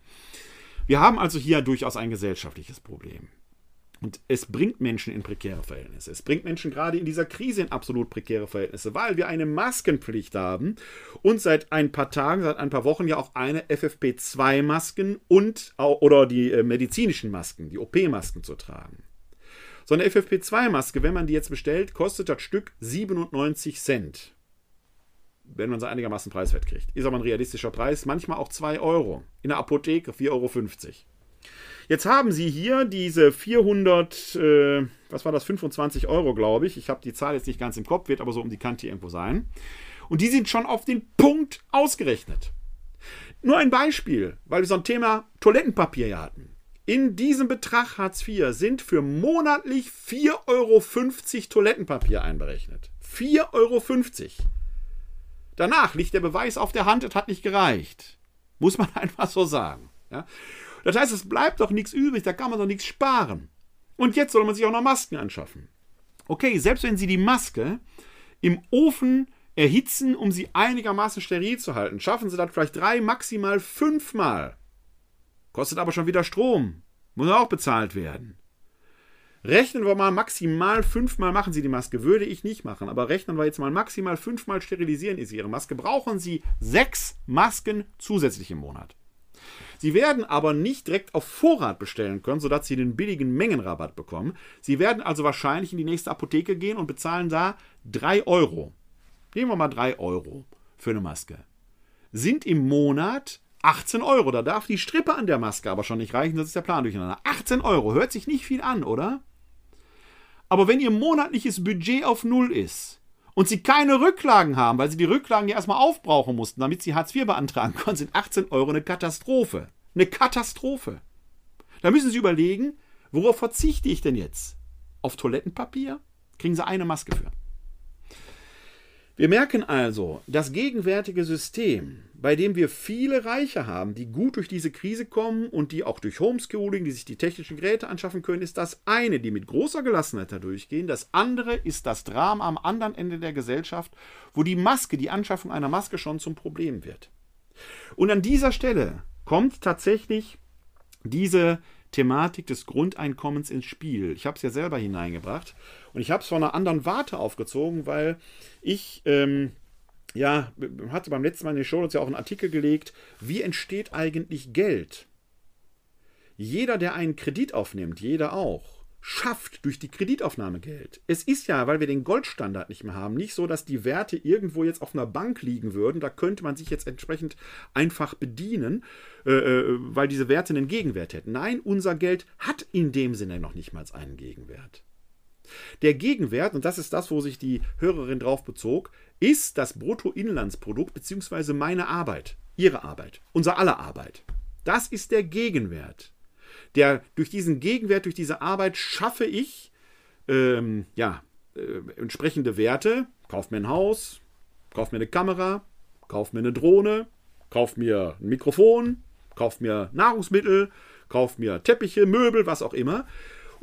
Wir haben also hier durchaus ein gesellschaftliches Problem. Und es bringt Menschen in prekäre Verhältnisse. Es bringt Menschen gerade in dieser Krise in absolut prekäre Verhältnisse, weil wir eine Maskenpflicht haben und seit ein paar Tagen, seit ein paar Wochen ja auch eine FFP2-Masken und oder die äh, medizinischen Masken, die OP-Masken zu tragen. So eine FFP2-Maske, wenn man die jetzt bestellt, kostet das Stück 97 Cent. Wenn man sie einigermaßen preiswert kriegt. Ist aber ein realistischer Preis. Manchmal auch 2 Euro. In der Apotheke 4,50 Euro. Jetzt haben Sie hier diese 400, äh, was war das, 25 Euro, glaube ich. Ich habe die Zahl jetzt nicht ganz im Kopf, wird aber so um die Kante irgendwo sein. Und die sind schon auf den Punkt ausgerechnet. Nur ein Beispiel, weil wir so ein Thema Toilettenpapier hier hatten. In diesem Betrag Hartz IV sind für monatlich 4,50 Euro Toilettenpapier einberechnet. 4,50 Euro. Danach liegt der Beweis auf der Hand, es hat nicht gereicht. Muss man einfach so sagen. Ja? Das heißt, es bleibt doch nichts übrig, da kann man doch nichts sparen. Und jetzt soll man sich auch noch Masken anschaffen. Okay, selbst wenn Sie die Maske im Ofen erhitzen, um sie einigermaßen steril zu halten, schaffen Sie das vielleicht drei, maximal fünfmal. Kostet aber schon wieder Strom. Muss auch bezahlt werden. Rechnen wir mal maximal fünfmal machen Sie die Maske. Würde ich nicht machen, aber rechnen wir jetzt mal maximal fünfmal sterilisieren Sie Ihre Maske. Brauchen Sie sechs Masken zusätzlich im Monat. Sie werden aber nicht direkt auf Vorrat bestellen können, sodass Sie den billigen Mengenrabatt bekommen. Sie werden also wahrscheinlich in die nächste Apotheke gehen und bezahlen da 3 Euro. Nehmen wir mal 3 Euro für eine Maske. Sind im Monat 18 Euro. Da darf die Strippe an der Maske aber schon nicht reichen, das ist der Plan durcheinander. 18 Euro, hört sich nicht viel an, oder? Aber wenn Ihr monatliches Budget auf Null ist und Sie keine Rücklagen haben, weil Sie die Rücklagen ja erstmal aufbrauchen mussten, damit Sie Hartz IV beantragen konnten, sind 18 Euro eine Katastrophe. Eine Katastrophe. Da müssen Sie überlegen, worauf verzichte ich denn jetzt? Auf Toilettenpapier? Kriegen Sie eine Maske für. Wir merken also, das gegenwärtige System, bei dem wir viele Reiche haben, die gut durch diese Krise kommen und die auch durch Homeschooling, die sich die technischen Geräte anschaffen können, ist das eine, die mit großer Gelassenheit da durchgehen. Das andere ist das Drama am anderen Ende der Gesellschaft, wo die Maske, die Anschaffung einer Maske schon zum Problem wird. Und an dieser Stelle kommt tatsächlich diese Thematik des Grundeinkommens ins Spiel. Ich habe es ja selber hineingebracht und ich habe es von einer anderen Warte aufgezogen, weil ich ähm, ja hatte beim letzten Mal in den Show ja auch einen Artikel gelegt, wie entsteht eigentlich Geld? Jeder, der einen Kredit aufnimmt, jeder auch, schafft durch die Kreditaufnahme Geld. Es ist ja, weil wir den Goldstandard nicht mehr haben, nicht so, dass die Werte irgendwo jetzt auf einer Bank liegen würden. Da könnte man sich jetzt entsprechend einfach bedienen, äh, äh, weil diese Werte einen Gegenwert hätten. Nein, unser Geld hat in dem Sinne noch nicht mal einen Gegenwert. Der Gegenwert, und das ist das, wo sich die Hörerin drauf bezog, ist das Bruttoinlandsprodukt bzw. meine Arbeit, ihre Arbeit, unser aller Arbeit. Das ist der Gegenwert der durch diesen Gegenwert, durch diese Arbeit schaffe ich ähm, ja, äh, entsprechende Werte, kaufe mir ein Haus, Kauf mir eine Kamera, kauf mir eine Drohne, kauf mir ein Mikrofon, kauf mir Nahrungsmittel, kauf mir Teppiche, Möbel, was auch immer.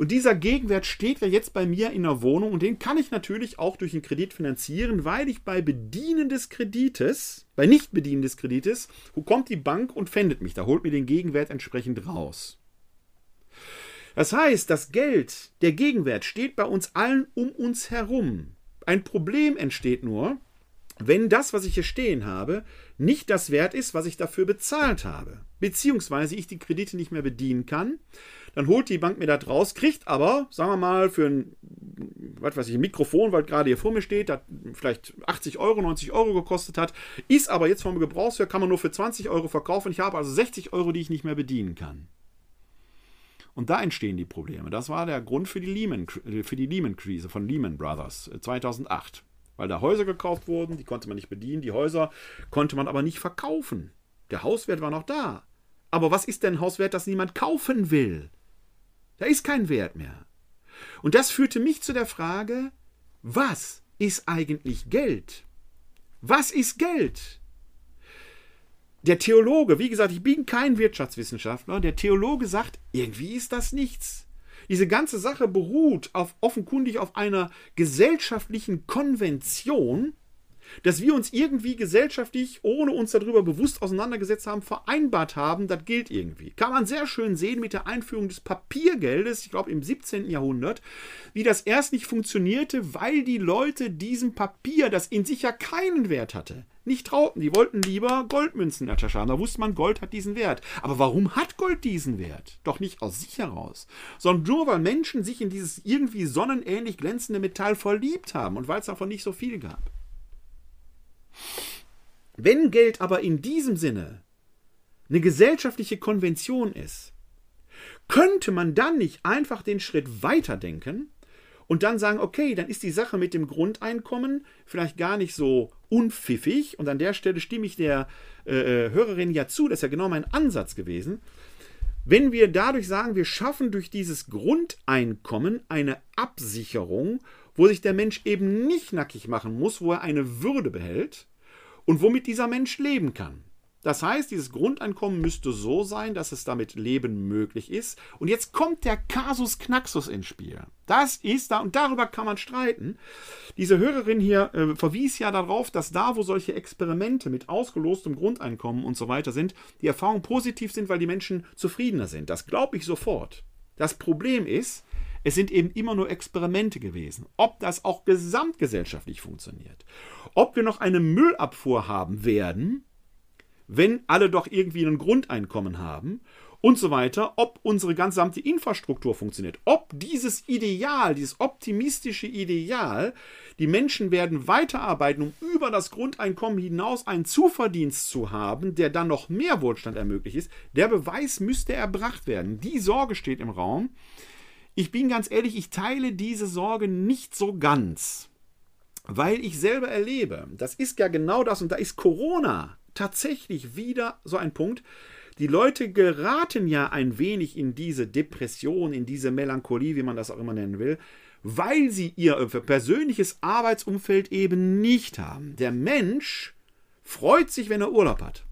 Und dieser Gegenwert steht ja jetzt bei mir in der Wohnung und den kann ich natürlich auch durch einen Kredit finanzieren, weil ich bei Bedienen des Kredites, bei Nichtbedienen des Kredites, wo kommt die Bank und pfändet mich, da holt mir den Gegenwert entsprechend raus. Das heißt, das Geld, der Gegenwert steht bei uns allen um uns herum. Ein Problem entsteht nur, wenn das, was ich hier stehen habe, nicht das wert ist, was ich dafür bezahlt habe, beziehungsweise ich die Kredite nicht mehr bedienen kann, dann holt die Bank mir das raus, kriegt aber, sagen wir mal, für ein, was weiß ich, ein Mikrofon, weil gerade hier vor mir steht, das vielleicht 80 Euro, 90 Euro gekostet hat, ist aber jetzt vom Gebrauchswert, kann man nur für 20 Euro verkaufen. Ich habe also 60 Euro, die ich nicht mehr bedienen kann. Und da entstehen die Probleme. Das war der Grund für die Lehman-Krise Lehman von Lehman Brothers 2008. Äh, weil da Häuser gekauft wurden, die konnte man nicht bedienen, die Häuser konnte man aber nicht verkaufen. Der Hauswert war noch da. Aber was ist denn ein Hauswert, das niemand kaufen will? Da ist kein Wert mehr. Und das führte mich zu der Frage, was ist eigentlich Geld? Was ist Geld? Der Theologe, wie gesagt, ich bin kein Wirtschaftswissenschaftler, der Theologe sagt, irgendwie ist das nichts. Diese ganze Sache beruht auf, offenkundig auf einer gesellschaftlichen Konvention, dass wir uns irgendwie gesellschaftlich, ohne uns darüber bewusst auseinandergesetzt haben, vereinbart haben, das gilt irgendwie. Kann man sehr schön sehen mit der Einführung des Papiergeldes, ich glaube im 17. Jahrhundert, wie das erst nicht funktionierte, weil die Leute diesem Papier, das in sich ja keinen Wert hatte, nicht trauten. Die wollten lieber Goldmünzen in haben. Da wusste man, Gold hat diesen Wert. Aber warum hat Gold diesen Wert? Doch nicht aus sich heraus, sondern nur, weil Menschen sich in dieses irgendwie sonnenähnlich glänzende Metall verliebt haben und weil es davon nicht so viel gab. Wenn Geld aber in diesem Sinne eine gesellschaftliche Konvention ist, könnte man dann nicht einfach den Schritt weiterdenken und dann sagen, okay, dann ist die Sache mit dem Grundeinkommen vielleicht gar nicht so unpfiffig und an der Stelle stimme ich der äh, äh Hörerin ja zu, das ist ja genau mein Ansatz gewesen. Wenn wir dadurch sagen, wir schaffen durch dieses Grundeinkommen eine Absicherung, wo sich der Mensch eben nicht nackig machen muss, wo er eine Würde behält, und womit dieser Mensch leben kann. Das heißt, dieses Grundeinkommen müsste so sein, dass es damit Leben möglich ist. Und jetzt kommt der Kasus Knaxus ins Spiel. Das ist da, und darüber kann man streiten. Diese Hörerin hier äh, verwies ja darauf, dass da, wo solche Experimente mit ausgelostem Grundeinkommen und so weiter sind, die Erfahrungen positiv sind, weil die Menschen zufriedener sind. Das glaube ich sofort. Das Problem ist, es sind eben immer nur Experimente gewesen. Ob das auch gesamtgesellschaftlich funktioniert. Ob wir noch eine Müllabfuhr haben werden, wenn alle doch irgendwie ein Grundeinkommen haben und so weiter, ob unsere gesamte Infrastruktur funktioniert, ob dieses Ideal, dieses optimistische Ideal, die Menschen werden weiterarbeiten, um über das Grundeinkommen hinaus einen Zuverdienst zu haben, der dann noch mehr Wohlstand ermöglicht ist, der Beweis müsste erbracht werden. Die Sorge steht im Raum. Ich bin ganz ehrlich, ich teile diese Sorge nicht so ganz, weil ich selber erlebe, das ist ja genau das und da ist Corona tatsächlich wieder so ein Punkt. Die Leute geraten ja ein wenig in diese Depression, in diese Melancholie, wie man das auch immer nennen will, weil sie ihr persönliches Arbeitsumfeld eben nicht haben. Der Mensch freut sich, wenn er Urlaub hat.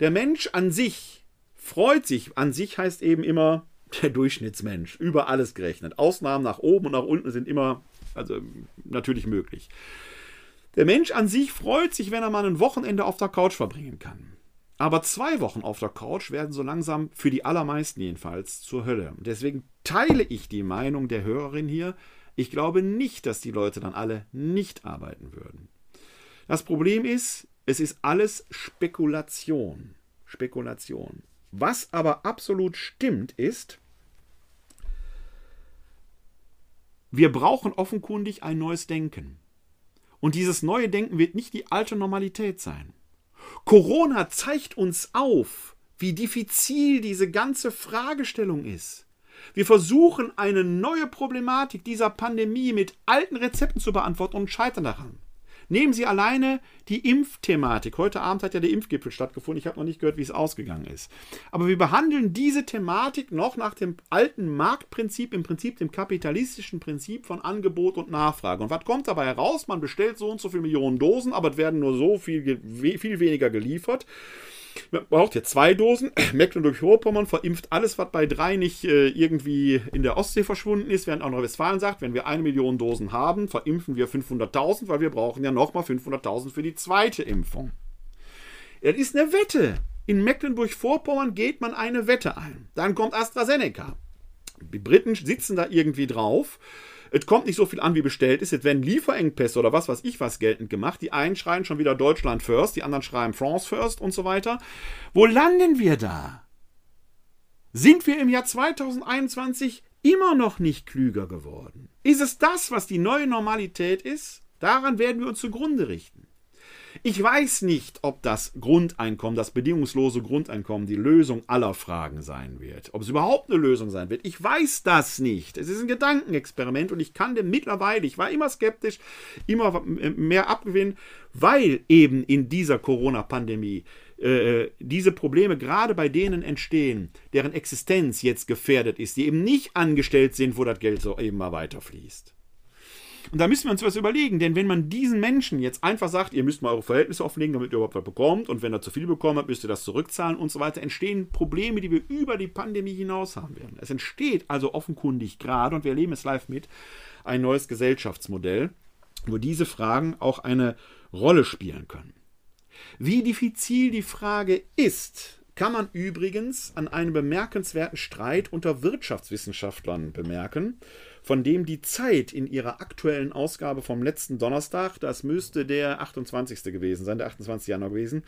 Der Mensch an sich freut sich. An sich heißt eben immer, der Durchschnittsmensch, über alles gerechnet. Ausnahmen nach oben und nach unten sind immer, also natürlich möglich. Der Mensch an sich freut sich, wenn er mal ein Wochenende auf der Couch verbringen kann. Aber zwei Wochen auf der Couch werden so langsam, für die allermeisten jedenfalls, zur Hölle. Deswegen teile ich die Meinung der Hörerin hier. Ich glaube nicht, dass die Leute dann alle nicht arbeiten würden. Das Problem ist, es ist alles Spekulation. Spekulation. Was aber absolut stimmt, ist, wir brauchen offenkundig ein neues Denken. Und dieses neue Denken wird nicht die alte Normalität sein. Corona zeigt uns auf, wie diffizil diese ganze Fragestellung ist. Wir versuchen eine neue Problematik dieser Pandemie mit alten Rezepten zu beantworten und scheitern daran. Nehmen Sie alleine die Impfthematik. Heute Abend hat ja der Impfgipfel stattgefunden. Ich habe noch nicht gehört, wie es ausgegangen ist. Aber wir behandeln diese Thematik noch nach dem alten Marktprinzip, im Prinzip dem kapitalistischen Prinzip von Angebot und Nachfrage. Und was kommt dabei heraus? Man bestellt so und so viele Millionen Dosen, aber es werden nur so viel, viel weniger geliefert. Man braucht hier zwei Dosen. Mecklenburg-Vorpommern verimpft alles, was bei drei nicht äh, irgendwie in der Ostsee verschwunden ist, während auch noch Westfalen sagt, wenn wir eine Million Dosen haben, verimpfen wir 500.000, weil wir brauchen ja nochmal 500.000 für die zweite Impfung. Das ist eine Wette. In Mecklenburg-Vorpommern geht man eine Wette ein. Dann kommt AstraZeneca. Die Briten sitzen da irgendwie drauf es kommt nicht so viel an, wie bestellt ist. Jetzt werden Lieferengpässe oder was weiß ich was geltend gemacht. Die einen schreien schon wieder Deutschland first, die anderen schreien France first und so weiter. Wo landen wir da? Sind wir im Jahr 2021 immer noch nicht klüger geworden? Ist es das, was die neue Normalität ist? Daran werden wir uns zugrunde richten. Ich weiß nicht, ob das Grundeinkommen, das bedingungslose Grundeinkommen die Lösung aller Fragen sein wird. Ob es überhaupt eine Lösung sein wird. Ich weiß das nicht. Es ist ein Gedankenexperiment und ich kann dem mittlerweile, ich war immer skeptisch, immer mehr abgewinnen, weil eben in dieser Corona-Pandemie äh, diese Probleme gerade bei denen entstehen, deren Existenz jetzt gefährdet ist, die eben nicht angestellt sind, wo das Geld so eben mal weiterfließt. Und da müssen wir uns was überlegen, denn wenn man diesen Menschen jetzt einfach sagt, ihr müsst mal eure Verhältnisse offenlegen, damit ihr überhaupt was bekommt, und wenn ihr zu viel bekommen habt, müsst ihr das zurückzahlen und so weiter, entstehen Probleme, die wir über die Pandemie hinaus haben werden. Es entsteht also offenkundig gerade, und wir erleben es live mit, ein neues Gesellschaftsmodell, wo diese Fragen auch eine Rolle spielen können. Wie diffizil die Frage ist, kann man übrigens an einem bemerkenswerten Streit unter Wirtschaftswissenschaftlern bemerken, von dem die Zeit in ihrer aktuellen Ausgabe vom letzten Donnerstag, das müsste der 28. gewesen sein, der 28. Januar gewesen,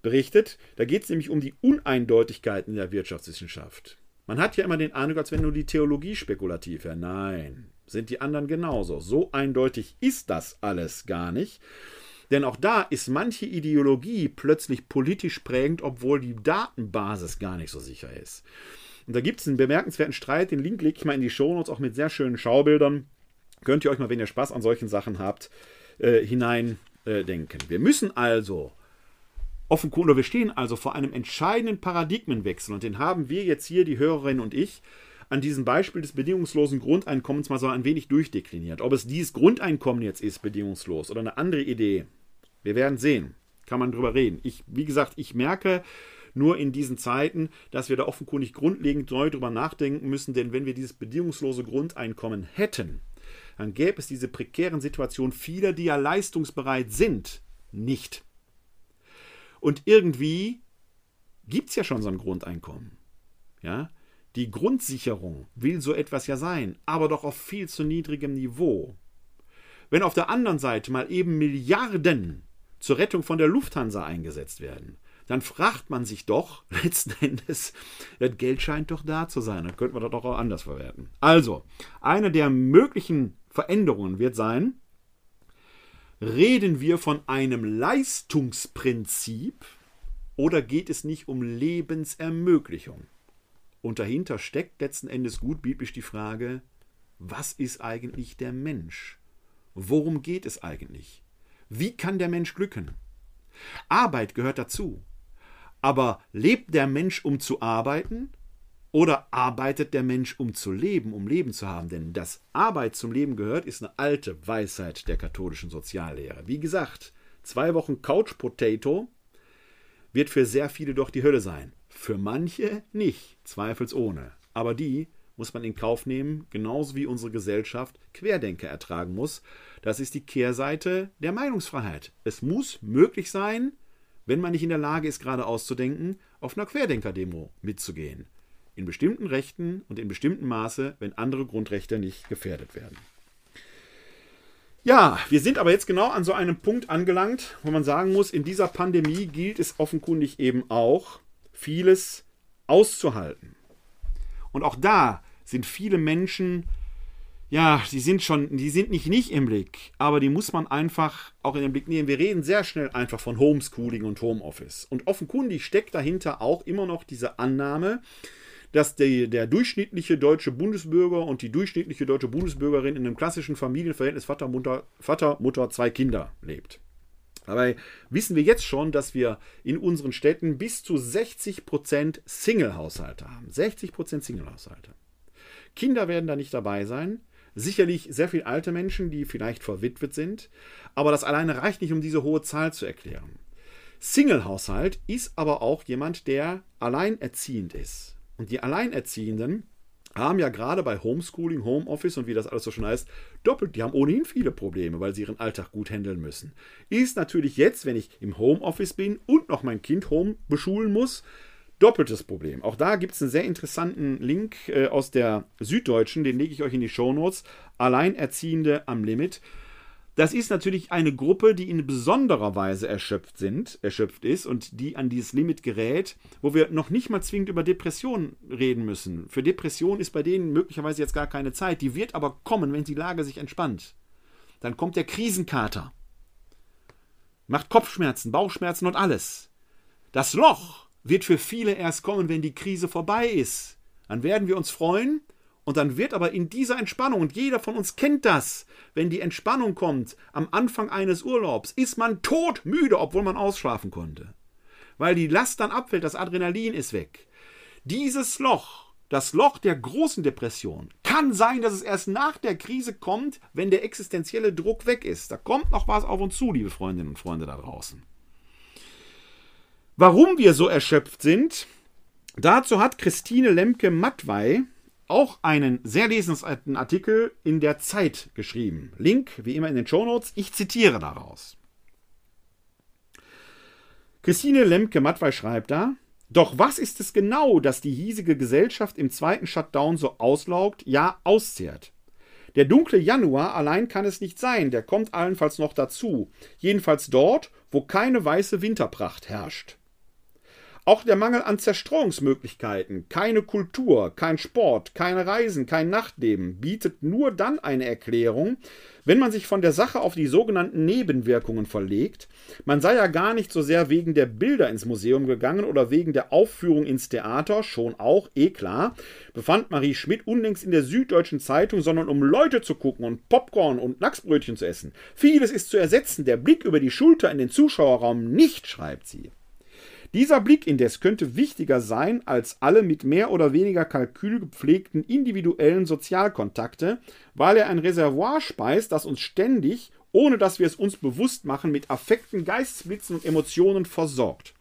berichtet. Da geht es nämlich um die Uneindeutigkeiten in der Wirtschaftswissenschaft. Man hat ja immer den Eindruck, als wenn nur die Theologie spekulativ wäre. Nein, sind die anderen genauso. So eindeutig ist das alles gar nicht. Denn auch da ist manche Ideologie plötzlich politisch prägend, obwohl die Datenbasis gar nicht so sicher ist. Und da gibt es einen bemerkenswerten Streit, den Link lege ich mal in die Shownotes, auch mit sehr schönen Schaubildern. Könnt ihr euch mal, wenn ihr Spaß an solchen Sachen habt, äh, hinein äh. Wir müssen also offenkundig, wir stehen also vor einem entscheidenden Paradigmenwechsel und den haben wir jetzt hier, die Hörerin und ich, an diesem Beispiel des bedingungslosen Grundeinkommens mal so ein wenig durchdekliniert. Ob es dieses Grundeinkommen jetzt ist, bedingungslos, oder eine andere Idee. Wir werden sehen. Kann man drüber reden. Ich, wie gesagt, ich merke, nur in diesen Zeiten, dass wir da offenkundig grundlegend neu drüber nachdenken müssen, denn wenn wir dieses bedingungslose Grundeinkommen hätten, dann gäbe es diese prekären Situationen vieler, die ja leistungsbereit sind, nicht. Und irgendwie gibt es ja schon so ein Grundeinkommen. Ja? Die Grundsicherung will so etwas ja sein, aber doch auf viel zu niedrigem Niveau. Wenn auf der anderen Seite mal eben Milliarden zur Rettung von der Lufthansa eingesetzt werden, dann fragt man sich doch letzten Endes, das Geld scheint doch da zu sein, dann könnte man das doch auch anders verwerten. Also, eine der möglichen Veränderungen wird sein, reden wir von einem Leistungsprinzip oder geht es nicht um Lebensermöglichung? Und dahinter steckt letzten Endes gut biblisch die Frage, was ist eigentlich der Mensch? Worum geht es eigentlich? Wie kann der Mensch glücken? Arbeit gehört dazu. Aber lebt der Mensch, um zu arbeiten? Oder arbeitet der Mensch, um zu leben, um Leben zu haben? Denn dass Arbeit zum Leben gehört, ist eine alte Weisheit der katholischen Soziallehre. Wie gesagt, zwei Wochen Couch Potato wird für sehr viele doch die Hölle sein. Für manche nicht, zweifelsohne. Aber die muss man in Kauf nehmen, genauso wie unsere Gesellschaft Querdenker ertragen muss. Das ist die Kehrseite der Meinungsfreiheit. Es muss möglich sein, wenn man nicht in der Lage ist, gerade auszudenken, auf einer Querdenker-Demo mitzugehen. In bestimmten Rechten und in bestimmtem Maße, wenn andere Grundrechte nicht gefährdet werden. Ja, wir sind aber jetzt genau an so einem Punkt angelangt, wo man sagen muss, in dieser Pandemie gilt es offenkundig eben auch, vieles auszuhalten. Und auch da sind viele Menschen ja, die sind schon, die sind nicht nicht im Blick, aber die muss man einfach auch in den Blick nehmen. Wir reden sehr schnell einfach von Homeschooling und Homeoffice. Und offenkundig steckt dahinter auch immer noch diese Annahme, dass die, der durchschnittliche deutsche Bundesbürger und die durchschnittliche deutsche Bundesbürgerin in einem klassischen Familienverhältnis Vater, Mutter, Vater, Mutter, zwei Kinder lebt. Dabei wissen wir jetzt schon, dass wir in unseren Städten bis zu 60% Single-Haushalte haben. 60% Single-Haushalte. Kinder werden da nicht dabei sein. Sicherlich sehr viele alte Menschen, die vielleicht verwitwet sind. Aber das alleine reicht nicht, um diese hohe Zahl zu erklären. Single-Haushalt ist aber auch jemand, der alleinerziehend ist. Und die Alleinerziehenden haben ja gerade bei Homeschooling, Homeoffice und wie das alles so schon heißt, doppelt, die haben ohnehin viele Probleme, weil sie ihren Alltag gut handeln müssen. Ist natürlich jetzt, wenn ich im Homeoffice bin und noch mein Kind home beschulen muss, doppeltes Problem. Auch da gibt es einen sehr interessanten Link äh, aus der Süddeutschen, den lege ich euch in die Shownotes. Alleinerziehende am Limit. Das ist natürlich eine Gruppe, die in besonderer Weise erschöpft sind, erschöpft ist und die an dieses Limit gerät, wo wir noch nicht mal zwingend über Depression reden müssen. Für Depression ist bei denen möglicherweise jetzt gar keine Zeit. Die wird aber kommen, wenn die Lage sich entspannt. Dann kommt der Krisenkater. Macht Kopfschmerzen, Bauchschmerzen und alles. Das Loch wird für viele erst kommen, wenn die Krise vorbei ist. Dann werden wir uns freuen, und dann wird aber in dieser Entspannung, und jeder von uns kennt das, wenn die Entspannung kommt am Anfang eines Urlaubs, ist man todmüde, obwohl man ausschlafen konnte. Weil die Last dann abfällt, das Adrenalin ist weg. Dieses Loch, das Loch der großen Depression, kann sein, dass es erst nach der Krise kommt, wenn der existenzielle Druck weg ist. Da kommt noch was auf uns zu, liebe Freundinnen und Freunde da draußen. Warum wir so erschöpft sind, dazu hat Christine Lemke-Mattwey auch einen sehr lesenswerten Artikel in der Zeit geschrieben. Link wie immer in den Shownotes. Ich zitiere daraus. Christine Lemke-Mattwey schreibt da, doch was ist es genau, das die hiesige Gesellschaft im zweiten Shutdown so auslaugt, ja auszehrt? Der dunkle Januar allein kann es nicht sein, der kommt allenfalls noch dazu, jedenfalls dort, wo keine weiße Winterpracht herrscht. Auch der Mangel an Zerstreuungsmöglichkeiten, keine Kultur, kein Sport, keine Reisen, kein Nachtleben bietet nur dann eine Erklärung, wenn man sich von der Sache auf die sogenannten Nebenwirkungen verlegt. Man sei ja gar nicht so sehr wegen der Bilder ins Museum gegangen oder wegen der Aufführung ins Theater, schon auch, eh klar, befand Marie Schmidt unlängst in der Süddeutschen Zeitung, sondern um Leute zu gucken und Popcorn und Lachsbrötchen zu essen. Vieles ist zu ersetzen, der Blick über die Schulter in den Zuschauerraum nicht, schreibt sie. Dieser Blick indes könnte wichtiger sein als alle mit mehr oder weniger Kalkül gepflegten individuellen Sozialkontakte, weil er ein Reservoir speist, das uns ständig, ohne dass wir es uns bewusst machen, mit Affekten, Geistesblitzen und Emotionen versorgt.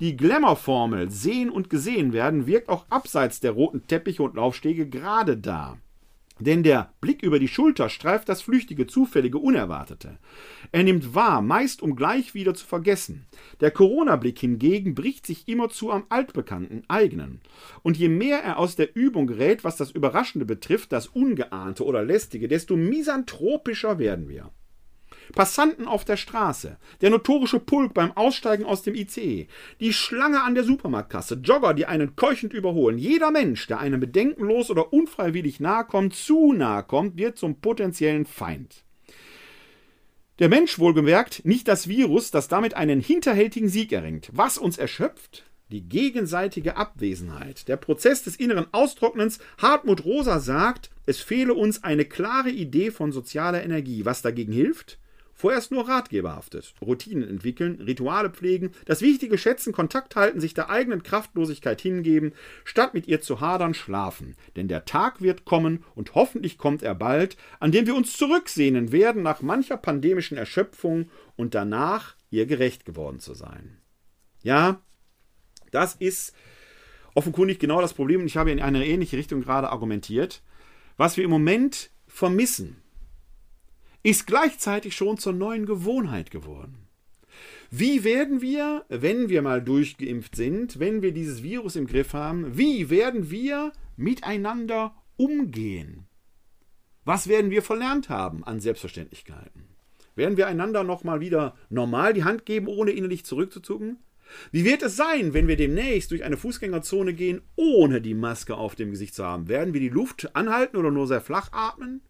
Die Glamour-Formel sehen und gesehen werden wirkt auch abseits der roten Teppiche und Laufstege gerade da. Denn der Blick über die Schulter streift das Flüchtige, Zufällige, Unerwartete. Er nimmt wahr, meist um gleich wieder zu vergessen. Der Corona-Blick hingegen bricht sich immerzu am altbekannten, eigenen. Und je mehr er aus der Übung gerät, was das Überraschende betrifft, das Ungeahnte oder Lästige, desto misanthropischer werden wir. Passanten auf der Straße, der notorische Pulk beim Aussteigen aus dem ICE, die Schlange an der Supermarktkasse, Jogger, die einen keuchend überholen. Jeder Mensch, der einem bedenkenlos oder unfreiwillig nahe kommt, zu nahe kommt, wird zum potenziellen Feind. Der Mensch wohlgemerkt, nicht das Virus, das damit einen hinterhältigen Sieg erringt. Was uns erschöpft? Die gegenseitige Abwesenheit. Der Prozess des inneren Austrocknens. Hartmut Rosa sagt, es fehle uns eine klare Idee von sozialer Energie. Was dagegen hilft? Vorerst nur ratgeberhaftes. Routinen entwickeln, Rituale pflegen, das Wichtige schätzen, Kontakt halten, sich der eigenen Kraftlosigkeit hingeben, statt mit ihr zu hadern, schlafen. Denn der Tag wird kommen, und hoffentlich kommt er bald, an dem wir uns zurücksehnen werden nach mancher pandemischen Erschöpfung und danach ihr gerecht geworden zu sein. Ja, das ist offenkundig genau das Problem, und ich habe in eine ähnliche Richtung gerade argumentiert. Was wir im Moment vermissen, ist gleichzeitig schon zur neuen Gewohnheit geworden. Wie werden wir, wenn wir mal durchgeimpft sind, wenn wir dieses Virus im Griff haben, wie werden wir miteinander umgehen? Was werden wir verlernt haben an Selbstverständlichkeiten? Werden wir einander nochmal wieder normal die Hand geben, ohne innerlich zurückzuzucken? Wie wird es sein, wenn wir demnächst durch eine Fußgängerzone gehen, ohne die Maske auf dem Gesicht zu haben? Werden wir die Luft anhalten oder nur sehr flach atmen?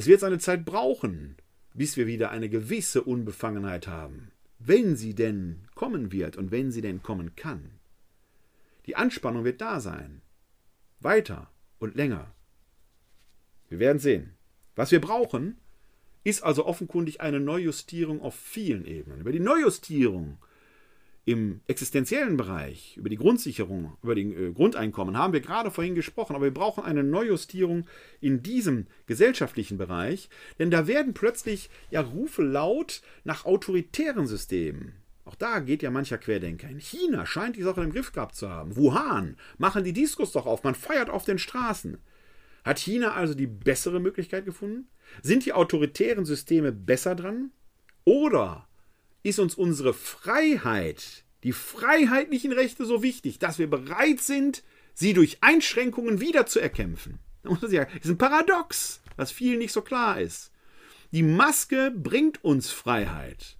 Es wird seine Zeit brauchen, bis wir wieder eine gewisse Unbefangenheit haben, wenn sie denn kommen wird und wenn sie denn kommen kann. Die Anspannung wird da sein. Weiter und länger. Wir werden sehen. Was wir brauchen, ist also offenkundig eine Neujustierung auf vielen Ebenen. Über die Neujustierung im existenziellen Bereich, über die Grundsicherung, über die äh, Grundeinkommen haben wir gerade vorhin gesprochen, aber wir brauchen eine Neujustierung in diesem gesellschaftlichen Bereich, denn da werden plötzlich ja Rufe laut nach autoritären Systemen. Auch da geht ja mancher Querdenker hin. China scheint die Sache im Griff gehabt zu haben. Wuhan, machen die Diskos doch auf, man feiert auf den Straßen. Hat China also die bessere Möglichkeit gefunden? Sind die autoritären Systeme besser dran? Oder ist uns unsere Freiheit, die freiheitlichen Rechte so wichtig, dass wir bereit sind, sie durch Einschränkungen wieder zu erkämpfen? Das ist ein Paradox, was vielen nicht so klar ist. Die Maske bringt uns Freiheit.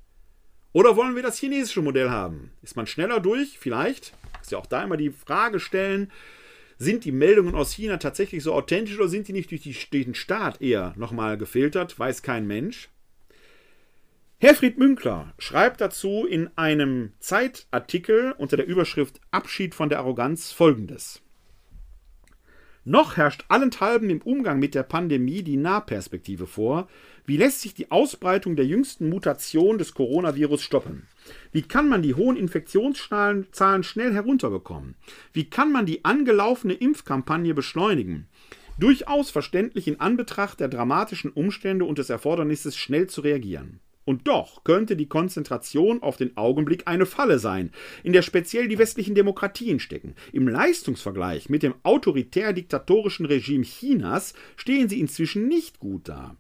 Oder wollen wir das chinesische Modell haben? Ist man schneller durch? Vielleicht. Ist ja auch da immer die Frage stellen, sind die Meldungen aus China tatsächlich so authentisch oder sind die nicht durch, die, durch den Staat eher nochmal gefiltert? Weiß kein Mensch. Herfried Münkler schreibt dazu in einem Zeitartikel unter der Überschrift Abschied von der Arroganz folgendes. Noch herrscht allenthalben im Umgang mit der Pandemie die Nahperspektive vor. Wie lässt sich die Ausbreitung der jüngsten Mutation des Coronavirus stoppen? Wie kann man die hohen Infektionszahlen schnell herunterbekommen? Wie kann man die angelaufene Impfkampagne beschleunigen? Durchaus verständlich in Anbetracht der dramatischen Umstände und des Erfordernisses, schnell zu reagieren. Und doch könnte die Konzentration auf den Augenblick eine Falle sein, in der speziell die westlichen Demokratien stecken. Im Leistungsvergleich mit dem autoritär-diktatorischen Regime Chinas stehen sie inzwischen nicht gut da.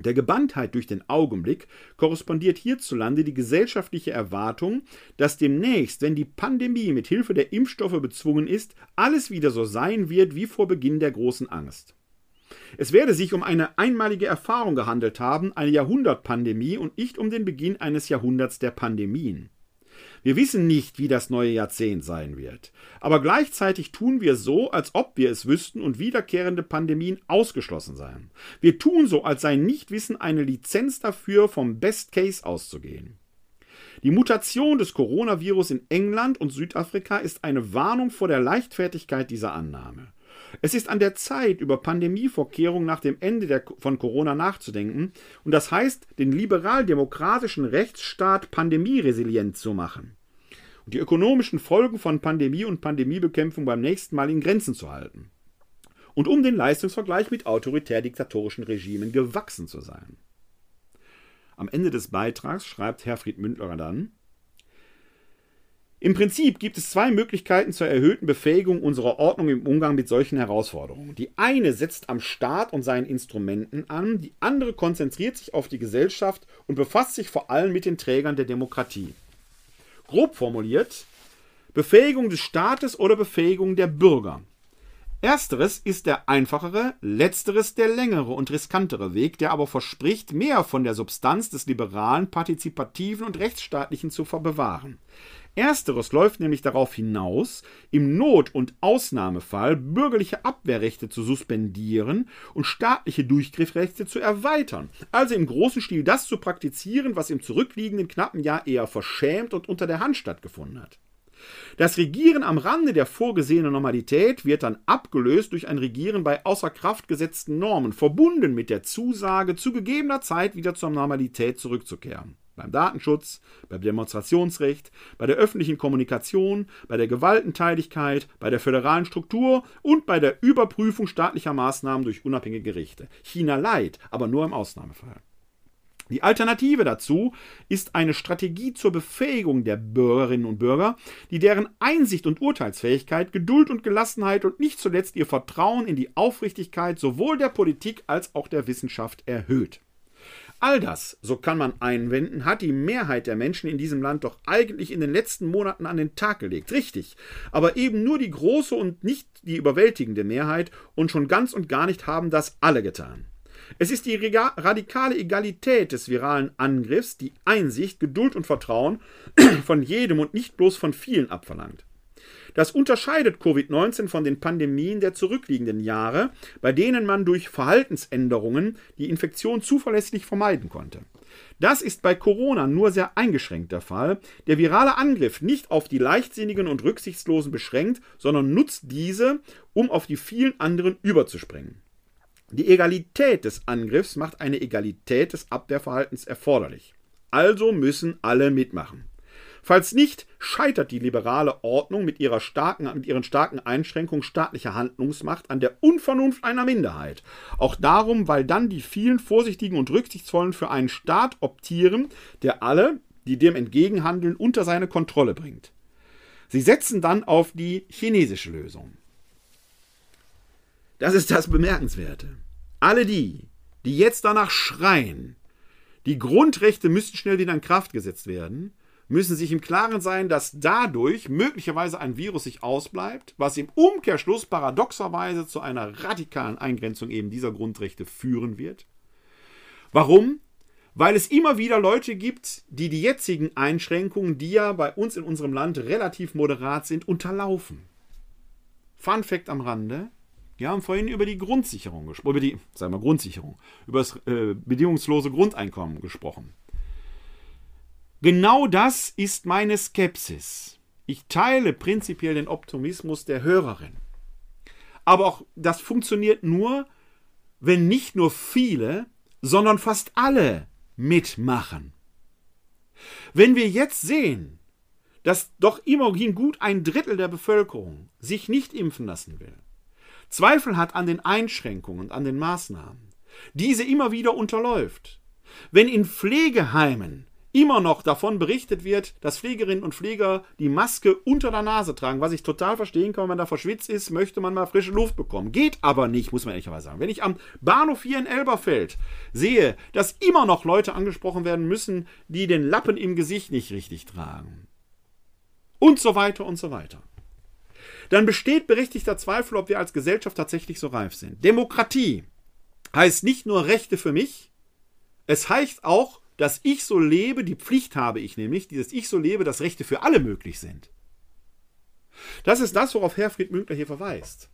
Der Gebanntheit durch den Augenblick korrespondiert hierzulande die gesellschaftliche Erwartung, dass demnächst, wenn die Pandemie mit Hilfe der Impfstoffe bezwungen ist, alles wieder so sein wird wie vor Beginn der großen Angst. Es werde sich um eine einmalige Erfahrung gehandelt haben, eine Jahrhundertpandemie und nicht um den Beginn eines Jahrhunderts der Pandemien. Wir wissen nicht, wie das neue Jahrzehnt sein wird, aber gleichzeitig tun wir so, als ob wir es wüssten und wiederkehrende Pandemien ausgeschlossen seien. Wir tun so, als sei Nichtwissen eine Lizenz dafür, vom Best Case auszugehen. Die Mutation des Coronavirus in England und Südafrika ist eine Warnung vor der Leichtfertigkeit dieser Annahme. Es ist an der Zeit, über Pandemievorkehrungen nach dem Ende der, von Corona nachzudenken, und das heißt, den liberal-demokratischen Rechtsstaat pandemieresilient zu machen und die ökonomischen Folgen von Pandemie und Pandemiebekämpfung beim nächsten Mal in Grenzen zu halten. Und um den Leistungsvergleich mit autoritär-diktatorischen Regimen gewachsen zu sein. Am Ende des Beitrags schreibt Herfried Mündler dann, im Prinzip gibt es zwei Möglichkeiten zur erhöhten Befähigung unserer Ordnung im Umgang mit solchen Herausforderungen. Die eine setzt am Staat und seinen Instrumenten an, die andere konzentriert sich auf die Gesellschaft und befasst sich vor allem mit den Trägern der Demokratie. Grob formuliert, Befähigung des Staates oder Befähigung der Bürger. Ersteres ist der einfachere, letzteres der längere und riskantere Weg, der aber verspricht, mehr von der Substanz des liberalen, partizipativen und rechtsstaatlichen zu bewahren. Ersteres läuft nämlich darauf hinaus, im Not- und Ausnahmefall bürgerliche Abwehrrechte zu suspendieren und staatliche Durchgriffrechte zu erweitern. Also im großen Stil das zu praktizieren, was im zurückliegenden knappen Jahr eher verschämt und unter der Hand stattgefunden hat. Das Regieren am Rande der vorgesehenen Normalität wird dann abgelöst durch ein Regieren bei außer Kraft gesetzten Normen, verbunden mit der Zusage, zu gegebener Zeit wieder zur Normalität zurückzukehren beim Datenschutz, beim Demonstrationsrecht, bei der öffentlichen Kommunikation, bei der Gewaltenteiligkeit, bei der föderalen Struktur und bei der Überprüfung staatlicher Maßnahmen durch unabhängige Gerichte. China leid, aber nur im Ausnahmefall. Die Alternative dazu ist eine Strategie zur Befähigung der Bürgerinnen und Bürger, die deren Einsicht und Urteilsfähigkeit, Geduld und Gelassenheit und nicht zuletzt ihr Vertrauen in die Aufrichtigkeit sowohl der Politik als auch der Wissenschaft erhöht. All das, so kann man einwenden, hat die Mehrheit der Menschen in diesem Land doch eigentlich in den letzten Monaten an den Tag gelegt. Richtig. Aber eben nur die große und nicht die überwältigende Mehrheit und schon ganz und gar nicht haben das alle getan. Es ist die radikale Egalität des viralen Angriffs, die Einsicht, Geduld und Vertrauen von jedem und nicht bloß von vielen abverlangt. Das unterscheidet Covid-19 von den Pandemien der zurückliegenden Jahre, bei denen man durch Verhaltensänderungen die Infektion zuverlässig vermeiden konnte. Das ist bei Corona nur sehr eingeschränkt der Fall. Der virale Angriff nicht auf die Leichtsinnigen und Rücksichtslosen beschränkt, sondern nutzt diese, um auf die vielen anderen überzuspringen. Die Egalität des Angriffs macht eine Egalität des Abwehrverhaltens erforderlich. Also müssen alle mitmachen. Falls nicht, scheitert die liberale Ordnung mit, ihrer starken, mit ihren starken Einschränkungen staatlicher Handlungsmacht an der Unvernunft einer Minderheit. Auch darum, weil dann die vielen Vorsichtigen und Rücksichtsvollen für einen Staat optieren, der alle, die dem entgegenhandeln, unter seine Kontrolle bringt. Sie setzen dann auf die chinesische Lösung. Das ist das Bemerkenswerte. Alle die, die jetzt danach schreien, die Grundrechte müssten schnell wieder in Kraft gesetzt werden, müssen sich im Klaren sein, dass dadurch möglicherweise ein Virus sich ausbleibt, was im Umkehrschluss paradoxerweise zu einer radikalen Eingrenzung eben dieser Grundrechte führen wird. Warum? Weil es immer wieder Leute gibt, die die jetzigen Einschränkungen, die ja bei uns in unserem Land relativ moderat sind, unterlaufen. Fun Fact am Rande. Wir haben vorhin über die Grundsicherung gesprochen, über die, sagen wir Grundsicherung, über das äh, bedingungslose Grundeinkommen gesprochen. Genau das ist meine Skepsis. Ich teile prinzipiell den Optimismus der Hörerin. Aber auch das funktioniert nur, wenn nicht nur viele, sondern fast alle mitmachen. Wenn wir jetzt sehen, dass doch immerhin gut ein Drittel der Bevölkerung sich nicht impfen lassen will, Zweifel hat an den Einschränkungen und an den Maßnahmen, diese immer wieder unterläuft, wenn in Pflegeheimen immer noch davon berichtet wird, dass Pflegerinnen und Pfleger die Maske unter der Nase tragen, was ich total verstehen kann, wenn man da verschwitzt ist, möchte man mal frische Luft bekommen. Geht aber nicht, muss man ehrlicherweise sagen. Wenn ich am Bahnhof hier in Elberfeld sehe, dass immer noch Leute angesprochen werden müssen, die den Lappen im Gesicht nicht richtig tragen. Und so weiter und so weiter. Dann besteht berechtigter Zweifel, ob wir als Gesellschaft tatsächlich so reif sind. Demokratie heißt nicht nur Rechte für mich, es heißt auch dass ich so lebe, die Pflicht habe ich nämlich, dass ich so lebe, dass Rechte für alle möglich sind. Das ist das, worauf Herfried Münkler hier verweist.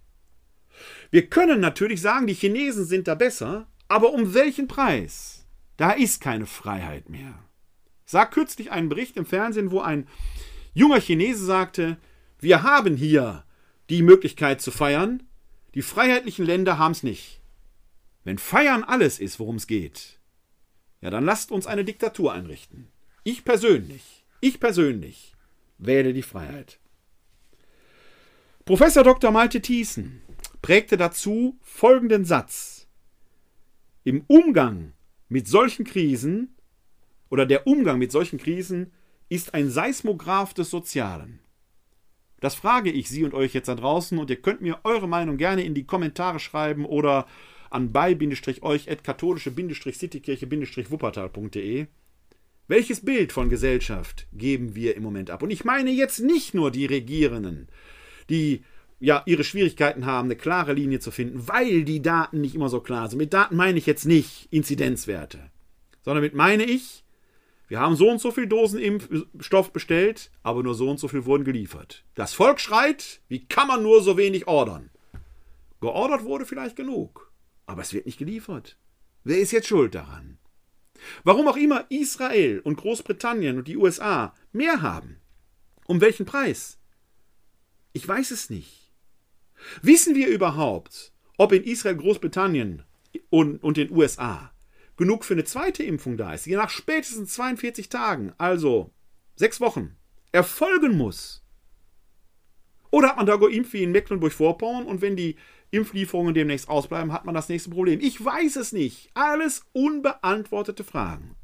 Wir können natürlich sagen, die Chinesen sind da besser, aber um welchen Preis? Da ist keine Freiheit mehr. Sah kürzlich einen Bericht im Fernsehen, wo ein junger Chinese sagte, wir haben hier die Möglichkeit zu feiern, die freiheitlichen Länder haben es nicht. Wenn Feiern alles ist, worum es geht, ja, dann lasst uns eine Diktatur einrichten. Ich persönlich, ich persönlich wähle die Freiheit. Professor Dr. Malte Thiessen prägte dazu folgenden Satz. Im Umgang mit solchen Krisen oder der Umgang mit solchen Krisen ist ein Seismograph des Sozialen. Das frage ich Sie und euch jetzt da draußen und ihr könnt mir eure Meinung gerne in die Kommentare schreiben oder an bei-euch-katholische-citykirche-wuppertal.de. Welches Bild von Gesellschaft geben wir im Moment ab? Und ich meine jetzt nicht nur die Regierenden, die ja ihre Schwierigkeiten haben, eine klare Linie zu finden, weil die Daten nicht immer so klar sind. Mit Daten meine ich jetzt nicht Inzidenzwerte, sondern mit meine ich, wir haben so und so viel Dosen Impfstoff bestellt, aber nur so und so viel wurden geliefert. Das Volk schreit, wie kann man nur so wenig ordern? Geordert wurde vielleicht genug. Aber es wird nicht geliefert. Wer ist jetzt schuld daran? Warum auch immer Israel und Großbritannien und die USA mehr haben. Um welchen Preis? Ich weiß es nicht. Wissen wir überhaupt, ob in Israel, Großbritannien und, und den USA genug für eine zweite Impfung da ist, die nach spätestens 42 Tagen, also sechs Wochen, erfolgen muss? Oder hat man da geimpft wie in Mecklenburg-Vorpommern und wenn die Impflieferungen demnächst ausbleiben, hat man das nächste Problem. Ich weiß es nicht. Alles unbeantwortete Fragen.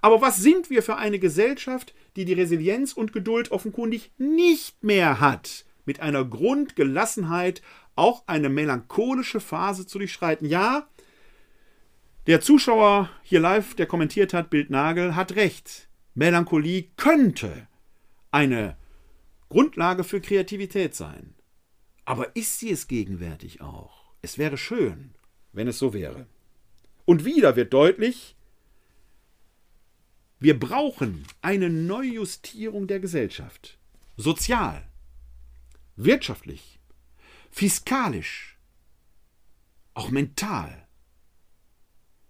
Aber was sind wir für eine Gesellschaft, die die Resilienz und Geduld offenkundig nicht mehr hat, mit einer Grundgelassenheit auch eine melancholische Phase zu durchschreiten? Ja, der Zuschauer hier live, der kommentiert hat, Bild Nagel, hat recht. Melancholie könnte eine Grundlage für Kreativität sein. Aber ist sie es gegenwärtig auch? Es wäre schön, wenn es so wäre. Und wieder wird deutlich, wir brauchen eine Neujustierung der Gesellschaft. Sozial, wirtschaftlich, fiskalisch, auch mental.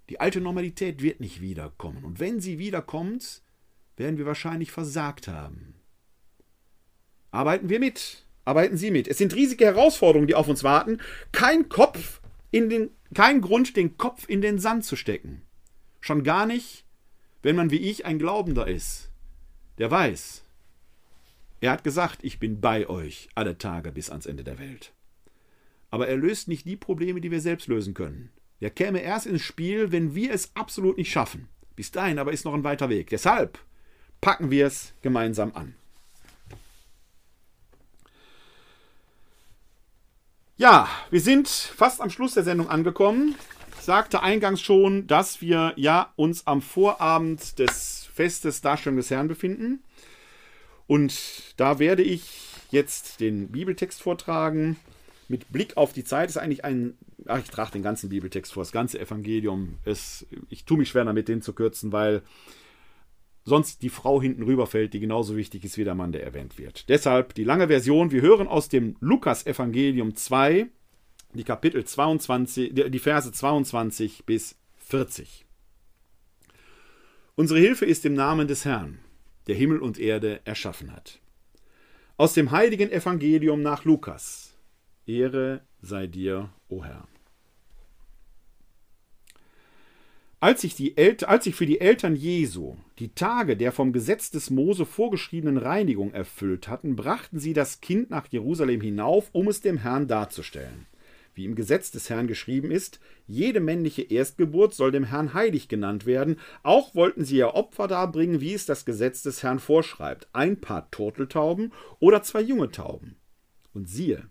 Die alte Normalität wird nicht wiederkommen. Und wenn sie wiederkommt, werden wir wahrscheinlich versagt haben. Arbeiten wir mit. Arbeiten Sie mit. Es sind riesige Herausforderungen, die auf uns warten. Kein Kopf in den, kein Grund, den Kopf in den Sand zu stecken. Schon gar nicht, wenn man wie ich ein Glaubender ist. Der weiß. Er hat gesagt, ich bin bei euch alle Tage bis ans Ende der Welt. Aber er löst nicht die Probleme, die wir selbst lösen können. Der käme erst ins Spiel, wenn wir es absolut nicht schaffen. Bis dahin aber ist noch ein weiter Weg. Deshalb packen wir es gemeinsam an. Ja, wir sind fast am Schluss der Sendung angekommen. Ich sagte eingangs schon, dass wir ja uns am Vorabend des Festes Darstellung des Herrn befinden. Und da werde ich jetzt den Bibeltext vortragen. Mit Blick auf die Zeit ist eigentlich ein, ach, ich trage den ganzen Bibeltext vor, das ganze Evangelium. Es, ich tue mich schwer damit, den zu kürzen, weil sonst die Frau hinten rüberfällt, die genauso wichtig ist wie der Mann, der erwähnt wird. Deshalb die lange Version. Wir hören aus dem Lukas-Evangelium 2, die Kapitel 22, die Verse 22 bis 40. Unsere Hilfe ist im Namen des Herrn, der Himmel und Erde erschaffen hat. Aus dem heiligen Evangelium nach Lukas. Ehre sei dir, o Herr. Als sich, die El als sich für die Eltern Jesu die Tage der vom Gesetz des Mose vorgeschriebenen Reinigung erfüllt hatten, brachten sie das Kind nach Jerusalem hinauf, um es dem Herrn darzustellen. Wie im Gesetz des Herrn geschrieben ist, jede männliche Erstgeburt soll dem Herrn heilig genannt werden. Auch wollten sie ihr Opfer darbringen, wie es das Gesetz des Herrn vorschreibt: ein paar Turteltauben oder zwei junge Tauben. Und siehe,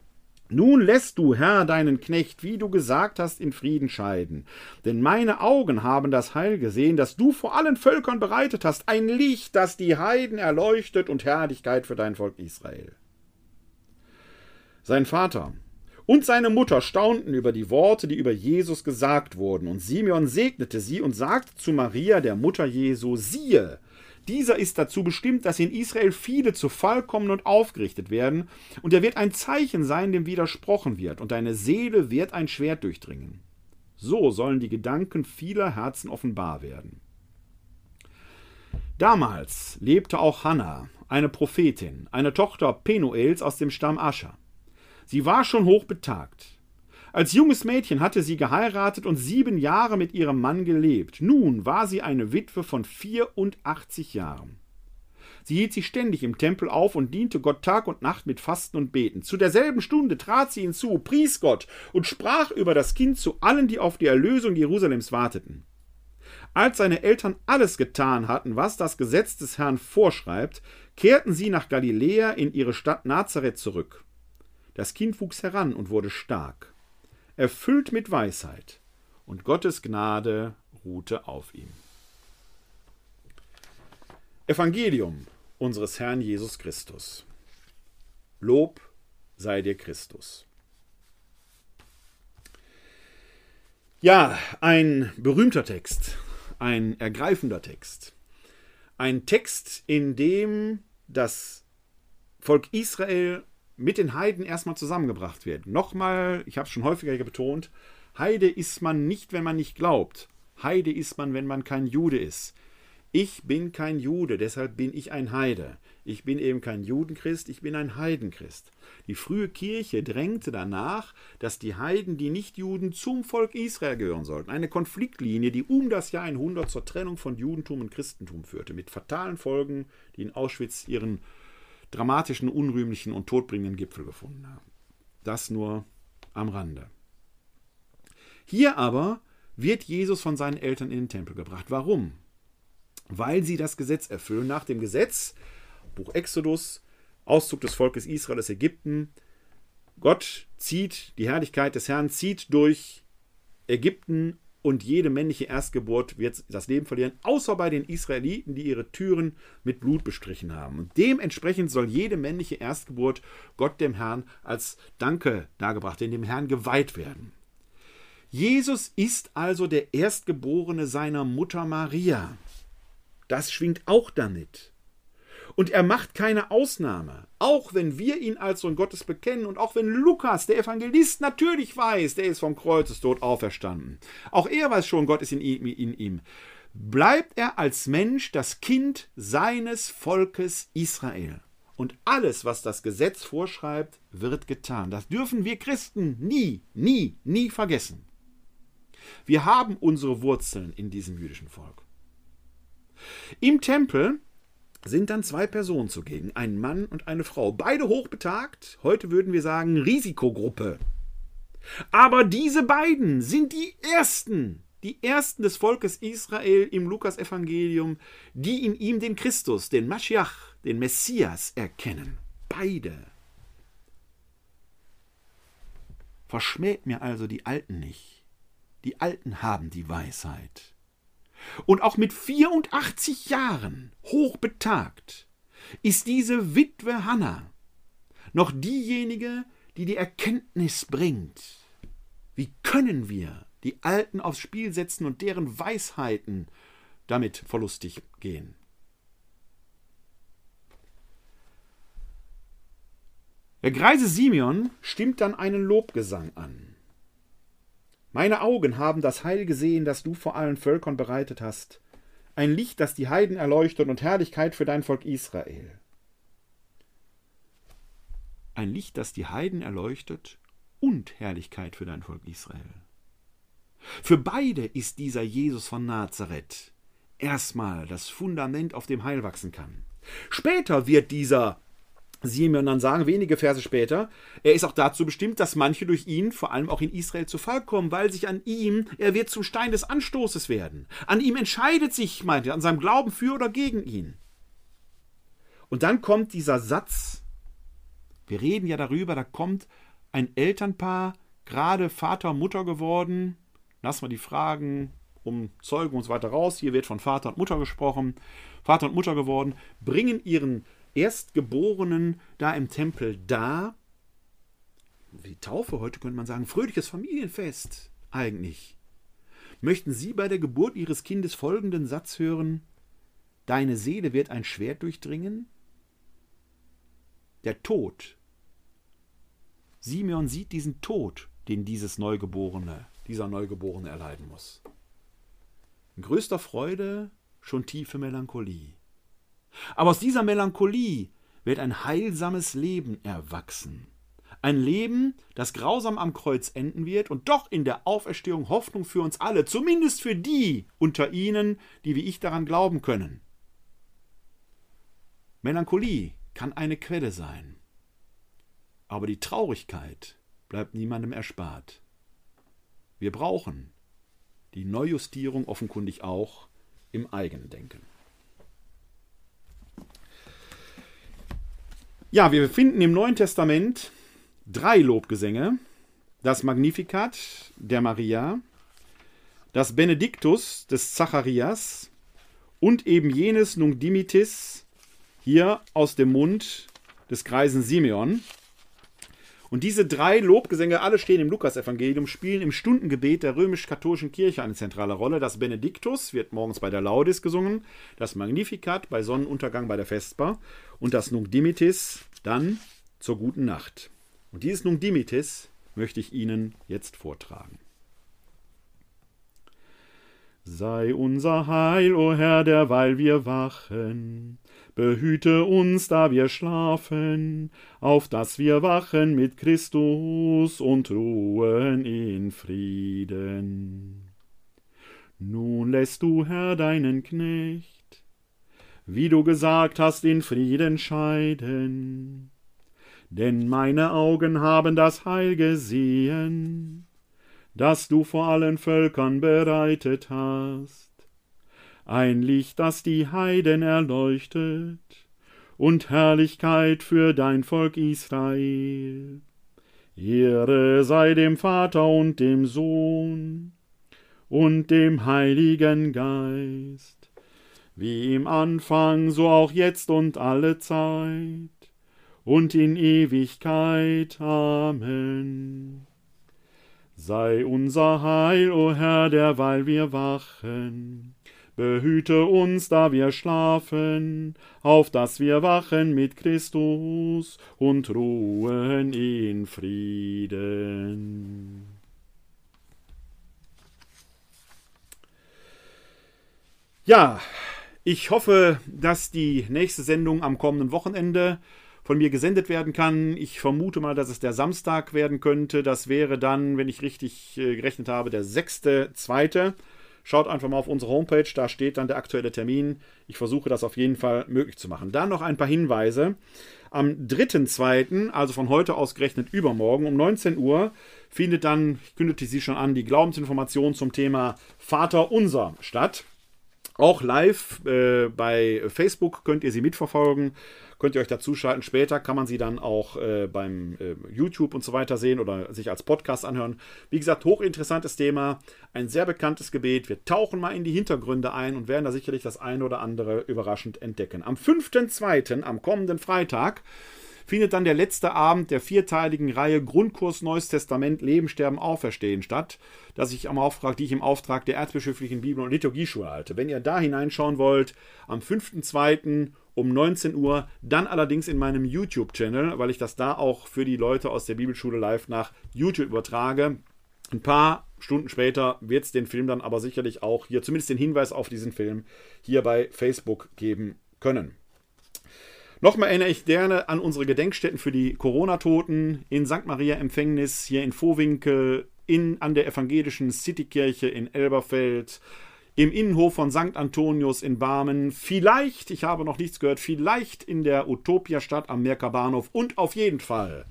nun lässt du, Herr, deinen Knecht, wie du gesagt hast, in Frieden scheiden. Denn meine Augen haben das Heil gesehen, das du vor allen Völkern bereitet hast, ein Licht, das die Heiden erleuchtet und Herrlichkeit für dein Volk Israel. Sein Vater und seine Mutter staunten über die Worte, die über Jesus gesagt wurden, und Simeon segnete sie und sagte zu Maria, der Mutter Jesu, siehe, dieser ist dazu bestimmt, dass in Israel viele zu Fall kommen und aufgerichtet werden, und er wird ein Zeichen sein, dem widersprochen wird, und deine Seele wird ein Schwert durchdringen. So sollen die Gedanken vieler Herzen offenbar werden. Damals lebte auch Hannah, eine Prophetin, eine Tochter Penuels aus dem Stamm Ascher. Sie war schon hochbetagt. Als junges Mädchen hatte sie geheiratet und sieben Jahre mit ihrem Mann gelebt. Nun war sie eine Witwe von 84 Jahren. Sie hielt sich ständig im Tempel auf und diente Gott Tag und Nacht mit Fasten und Beten. Zu derselben Stunde trat sie hinzu, pries Gott und sprach über das Kind zu allen, die auf die Erlösung Jerusalems warteten. Als seine Eltern alles getan hatten, was das Gesetz des Herrn vorschreibt, kehrten sie nach Galiläa in ihre Stadt Nazareth zurück. Das Kind wuchs heran und wurde stark erfüllt mit Weisheit, und Gottes Gnade ruhte auf ihm. Evangelium unseres Herrn Jesus Christus. Lob sei dir Christus. Ja, ein berühmter Text, ein ergreifender Text. Ein Text, in dem das Volk Israel mit den Heiden erstmal zusammengebracht wird. Nochmal, ich habe es schon häufiger betont, Heide ist man nicht, wenn man nicht glaubt. Heide ist man, wenn man kein Jude ist. Ich bin kein Jude, deshalb bin ich ein Heide. Ich bin eben kein Judenchrist, ich bin ein Heidenchrist. Die frühe Kirche drängte danach, dass die Heiden, die Nichtjuden, zum Volk Israel gehören sollten. Eine Konfliktlinie, die um das Jahr 100 zur Trennung von Judentum und Christentum führte, mit fatalen Folgen, die in Auschwitz ihren dramatischen, unrühmlichen und todbringenden Gipfel gefunden haben. Das nur am Rande. Hier aber wird Jesus von seinen Eltern in den Tempel gebracht. Warum? Weil sie das Gesetz erfüllen. Nach dem Gesetz, Buch Exodus, Auszug des Volkes Israel aus Ägypten, Gott zieht, die Herrlichkeit des Herrn zieht durch Ägypten und jede männliche Erstgeburt wird das Leben verlieren, außer bei den Israeliten, die ihre Türen mit Blut bestrichen haben. Und dementsprechend soll jede männliche Erstgeburt Gott dem Herrn als Danke dargebracht, in dem Herrn geweiht werden. Jesus ist also der Erstgeborene seiner Mutter Maria. Das schwingt auch damit. Und er macht keine Ausnahme. Auch wenn wir ihn als Sohn Gottes bekennen und auch wenn Lukas, der Evangelist, natürlich weiß, der ist vom Kreuzestod auferstanden. Auch er weiß schon, Gott ist in ihm, in ihm. Bleibt er als Mensch das Kind seines Volkes Israel. Und alles, was das Gesetz vorschreibt, wird getan. Das dürfen wir Christen nie, nie, nie vergessen. Wir haben unsere Wurzeln in diesem jüdischen Volk. Im Tempel sind dann zwei Personen zugegen, ein Mann und eine Frau, beide hochbetagt, heute würden wir sagen Risikogruppe. Aber diese beiden sind die ersten, die ersten des Volkes Israel im Lukasevangelium, die in ihm den Christus, den Maschiach, den Messias erkennen. Beide. Verschmäht mir also die Alten nicht. Die Alten haben die Weisheit. Und auch mit 84 Jahren, hochbetagt, ist diese Witwe Hanna noch diejenige, die die Erkenntnis bringt. Wie können wir die Alten aufs Spiel setzen und deren Weisheiten damit verlustig gehen? Der greise Simeon stimmt dann einen Lobgesang an. Meine Augen haben das Heil gesehen, das du vor allen Völkern bereitet hast. Ein Licht, das die Heiden erleuchtet und Herrlichkeit für dein Volk Israel. Ein Licht, das die Heiden erleuchtet und Herrlichkeit für dein Volk Israel. Für beide ist dieser Jesus von Nazareth erstmal das Fundament, auf dem Heil wachsen kann. Später wird dieser Simeon dann sagen, wenige Verse später, er ist auch dazu bestimmt, dass manche durch ihn, vor allem auch in Israel, zu Fall kommen, weil sich an ihm, er wird zum Stein des Anstoßes werden. An ihm entscheidet sich, meint er, an seinem Glauben für oder gegen ihn. Und dann kommt dieser Satz, wir reden ja darüber, da kommt ein Elternpaar, gerade Vater, Mutter geworden, lassen wir die Fragen um Zeugen und so weiter raus, hier wird von Vater und Mutter gesprochen, Vater und Mutter geworden, bringen ihren Erstgeborenen da im Tempel dar. Wie Taufe, heute könnte man sagen, fröhliches Familienfest eigentlich. Möchten Sie bei der Geburt Ihres Kindes folgenden Satz hören? Deine Seele wird ein Schwert durchdringen? Der Tod. Simeon sieht diesen Tod, den dieses Neugeborene, dieser Neugeborene erleiden muss. In größter Freude schon tiefe Melancholie. Aber aus dieser Melancholie wird ein heilsames Leben erwachsen. Ein Leben, das grausam am Kreuz enden wird und doch in der Auferstehung Hoffnung für uns alle, zumindest für die unter ihnen, die wie ich daran glauben können. Melancholie kann eine Quelle sein, aber die Traurigkeit bleibt niemandem erspart. Wir brauchen die Neujustierung offenkundig auch im Eigendenken. Ja, wir finden im Neuen Testament drei Lobgesänge. Das Magnificat der Maria, das Benediktus des Zacharias und eben jenes Nunc Dimitis hier aus dem Mund des greisen Simeon. Und diese drei Lobgesänge, alle stehen im Lukasevangelium, spielen im Stundengebet der römisch-katholischen Kirche eine zentrale Rolle. Das Benediktus wird morgens bei der Laudis gesungen, das Magnificat bei Sonnenuntergang bei der Vesper und das Nunc Dimittis dann zur guten Nacht. Und dieses Nunc Dimittis möchte ich Ihnen jetzt vortragen. Sei unser Heil, o Herr, derweil wir wachen, Behüte uns, da wir schlafen, auf dass wir wachen mit Christus und ruhen in Frieden. Nun lässt du, Herr, deinen Knecht, wie du gesagt hast, in Frieden scheiden. Denn meine Augen haben das Heil gesehen, das du vor allen Völkern bereitet hast ein Licht, das die Heiden erleuchtet, und Herrlichkeit für dein Volk Israel. Ehre sei dem Vater und dem Sohn und dem Heiligen Geist, wie im Anfang, so auch jetzt und alle Zeit und in Ewigkeit. Amen. Sei unser Heil, o Herr, derweil wir wachen. Behüte uns, da wir schlafen, auf dass wir wachen mit Christus und ruhen in Frieden. Ja, ich hoffe, dass die nächste Sendung am kommenden Wochenende von mir gesendet werden kann. Ich vermute mal, dass es der Samstag werden könnte. Das wäre dann, wenn ich richtig äh, gerechnet habe, der 6.2. Schaut einfach mal auf unsere Homepage, da steht dann der aktuelle Termin. Ich versuche das auf jeden Fall möglich zu machen. Dann noch ein paar Hinweise. Am 3.2., also von heute aus gerechnet übermorgen, um 19 Uhr, findet dann, ich kündigte sie schon an, die Glaubensinformation zum Thema Vater unser statt. Auch live äh, bei Facebook könnt ihr sie mitverfolgen könnt ihr euch dazuschalten. Später kann man sie dann auch äh, beim äh, YouTube und so weiter sehen oder sich als Podcast anhören. Wie gesagt, hochinteressantes Thema, ein sehr bekanntes Gebet. Wir tauchen mal in die Hintergründe ein und werden da sicherlich das eine oder andere überraschend entdecken. Am 5.2., am kommenden Freitag, findet dann der letzte Abend der vierteiligen Reihe Grundkurs Neues Testament Leben, Sterben, Auferstehen statt, dass ich am Auftrag, die ich im Auftrag der erzbischöflichen Bibel- und Liturgieschule halte. Wenn ihr da hineinschauen wollt, am 5.2. um 19 Uhr, dann allerdings in meinem YouTube-Channel, weil ich das da auch für die Leute aus der Bibelschule live nach YouTube übertrage. Ein paar Stunden später wird es den Film dann aber sicherlich auch hier, zumindest den Hinweis auf diesen Film, hier bei Facebook geben können. Nochmal erinnere ich gerne an unsere Gedenkstätten für die Corona-Toten in St. Maria Empfängnis, hier in Vohwinkel, in, an der evangelischen Citykirche in Elberfeld, im Innenhof von St. Antonius in Barmen, vielleicht, ich habe noch nichts gehört, vielleicht in der Utopia-Stadt am Merker Bahnhof und auf jeden Fall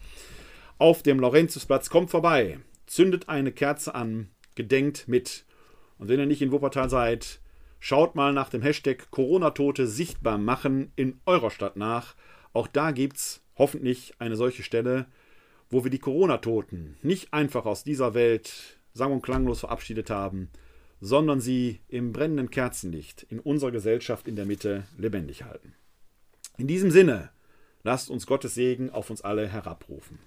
auf dem Laurentiusplatz. Kommt vorbei, zündet eine Kerze an, gedenkt mit. Und wenn ihr nicht in Wuppertal seid, Schaut mal nach dem Hashtag Corona-Tote sichtbar machen in eurer Stadt nach. Auch da gibt es hoffentlich eine solche Stelle, wo wir die Corona-Toten nicht einfach aus dieser Welt sang- und klanglos verabschiedet haben, sondern sie im brennenden Kerzenlicht in unserer Gesellschaft in der Mitte lebendig halten. In diesem Sinne, lasst uns Gottes Segen auf uns alle herabrufen.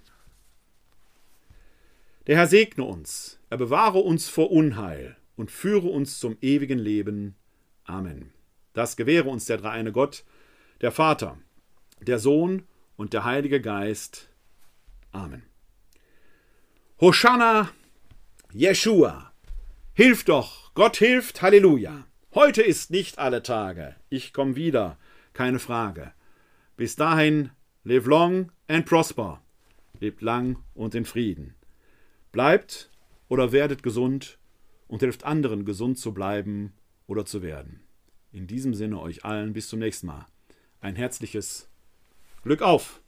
Der Herr segne uns, er bewahre uns vor Unheil und führe uns zum ewigen Leben. Amen. Das gewähre uns der dreieine Gott, der Vater, der Sohn und der Heilige Geist. Amen. Hosanna, Jeshua. Hilf doch, Gott hilft, Halleluja. Heute ist nicht alle Tage. Ich komme wieder, keine Frage. Bis dahin, live long and prosper. Lebt lang und in Frieden. Bleibt oder werdet gesund und hilft anderen gesund zu bleiben oder zu werden. In diesem Sinne euch allen bis zum nächsten Mal. Ein herzliches Glück auf!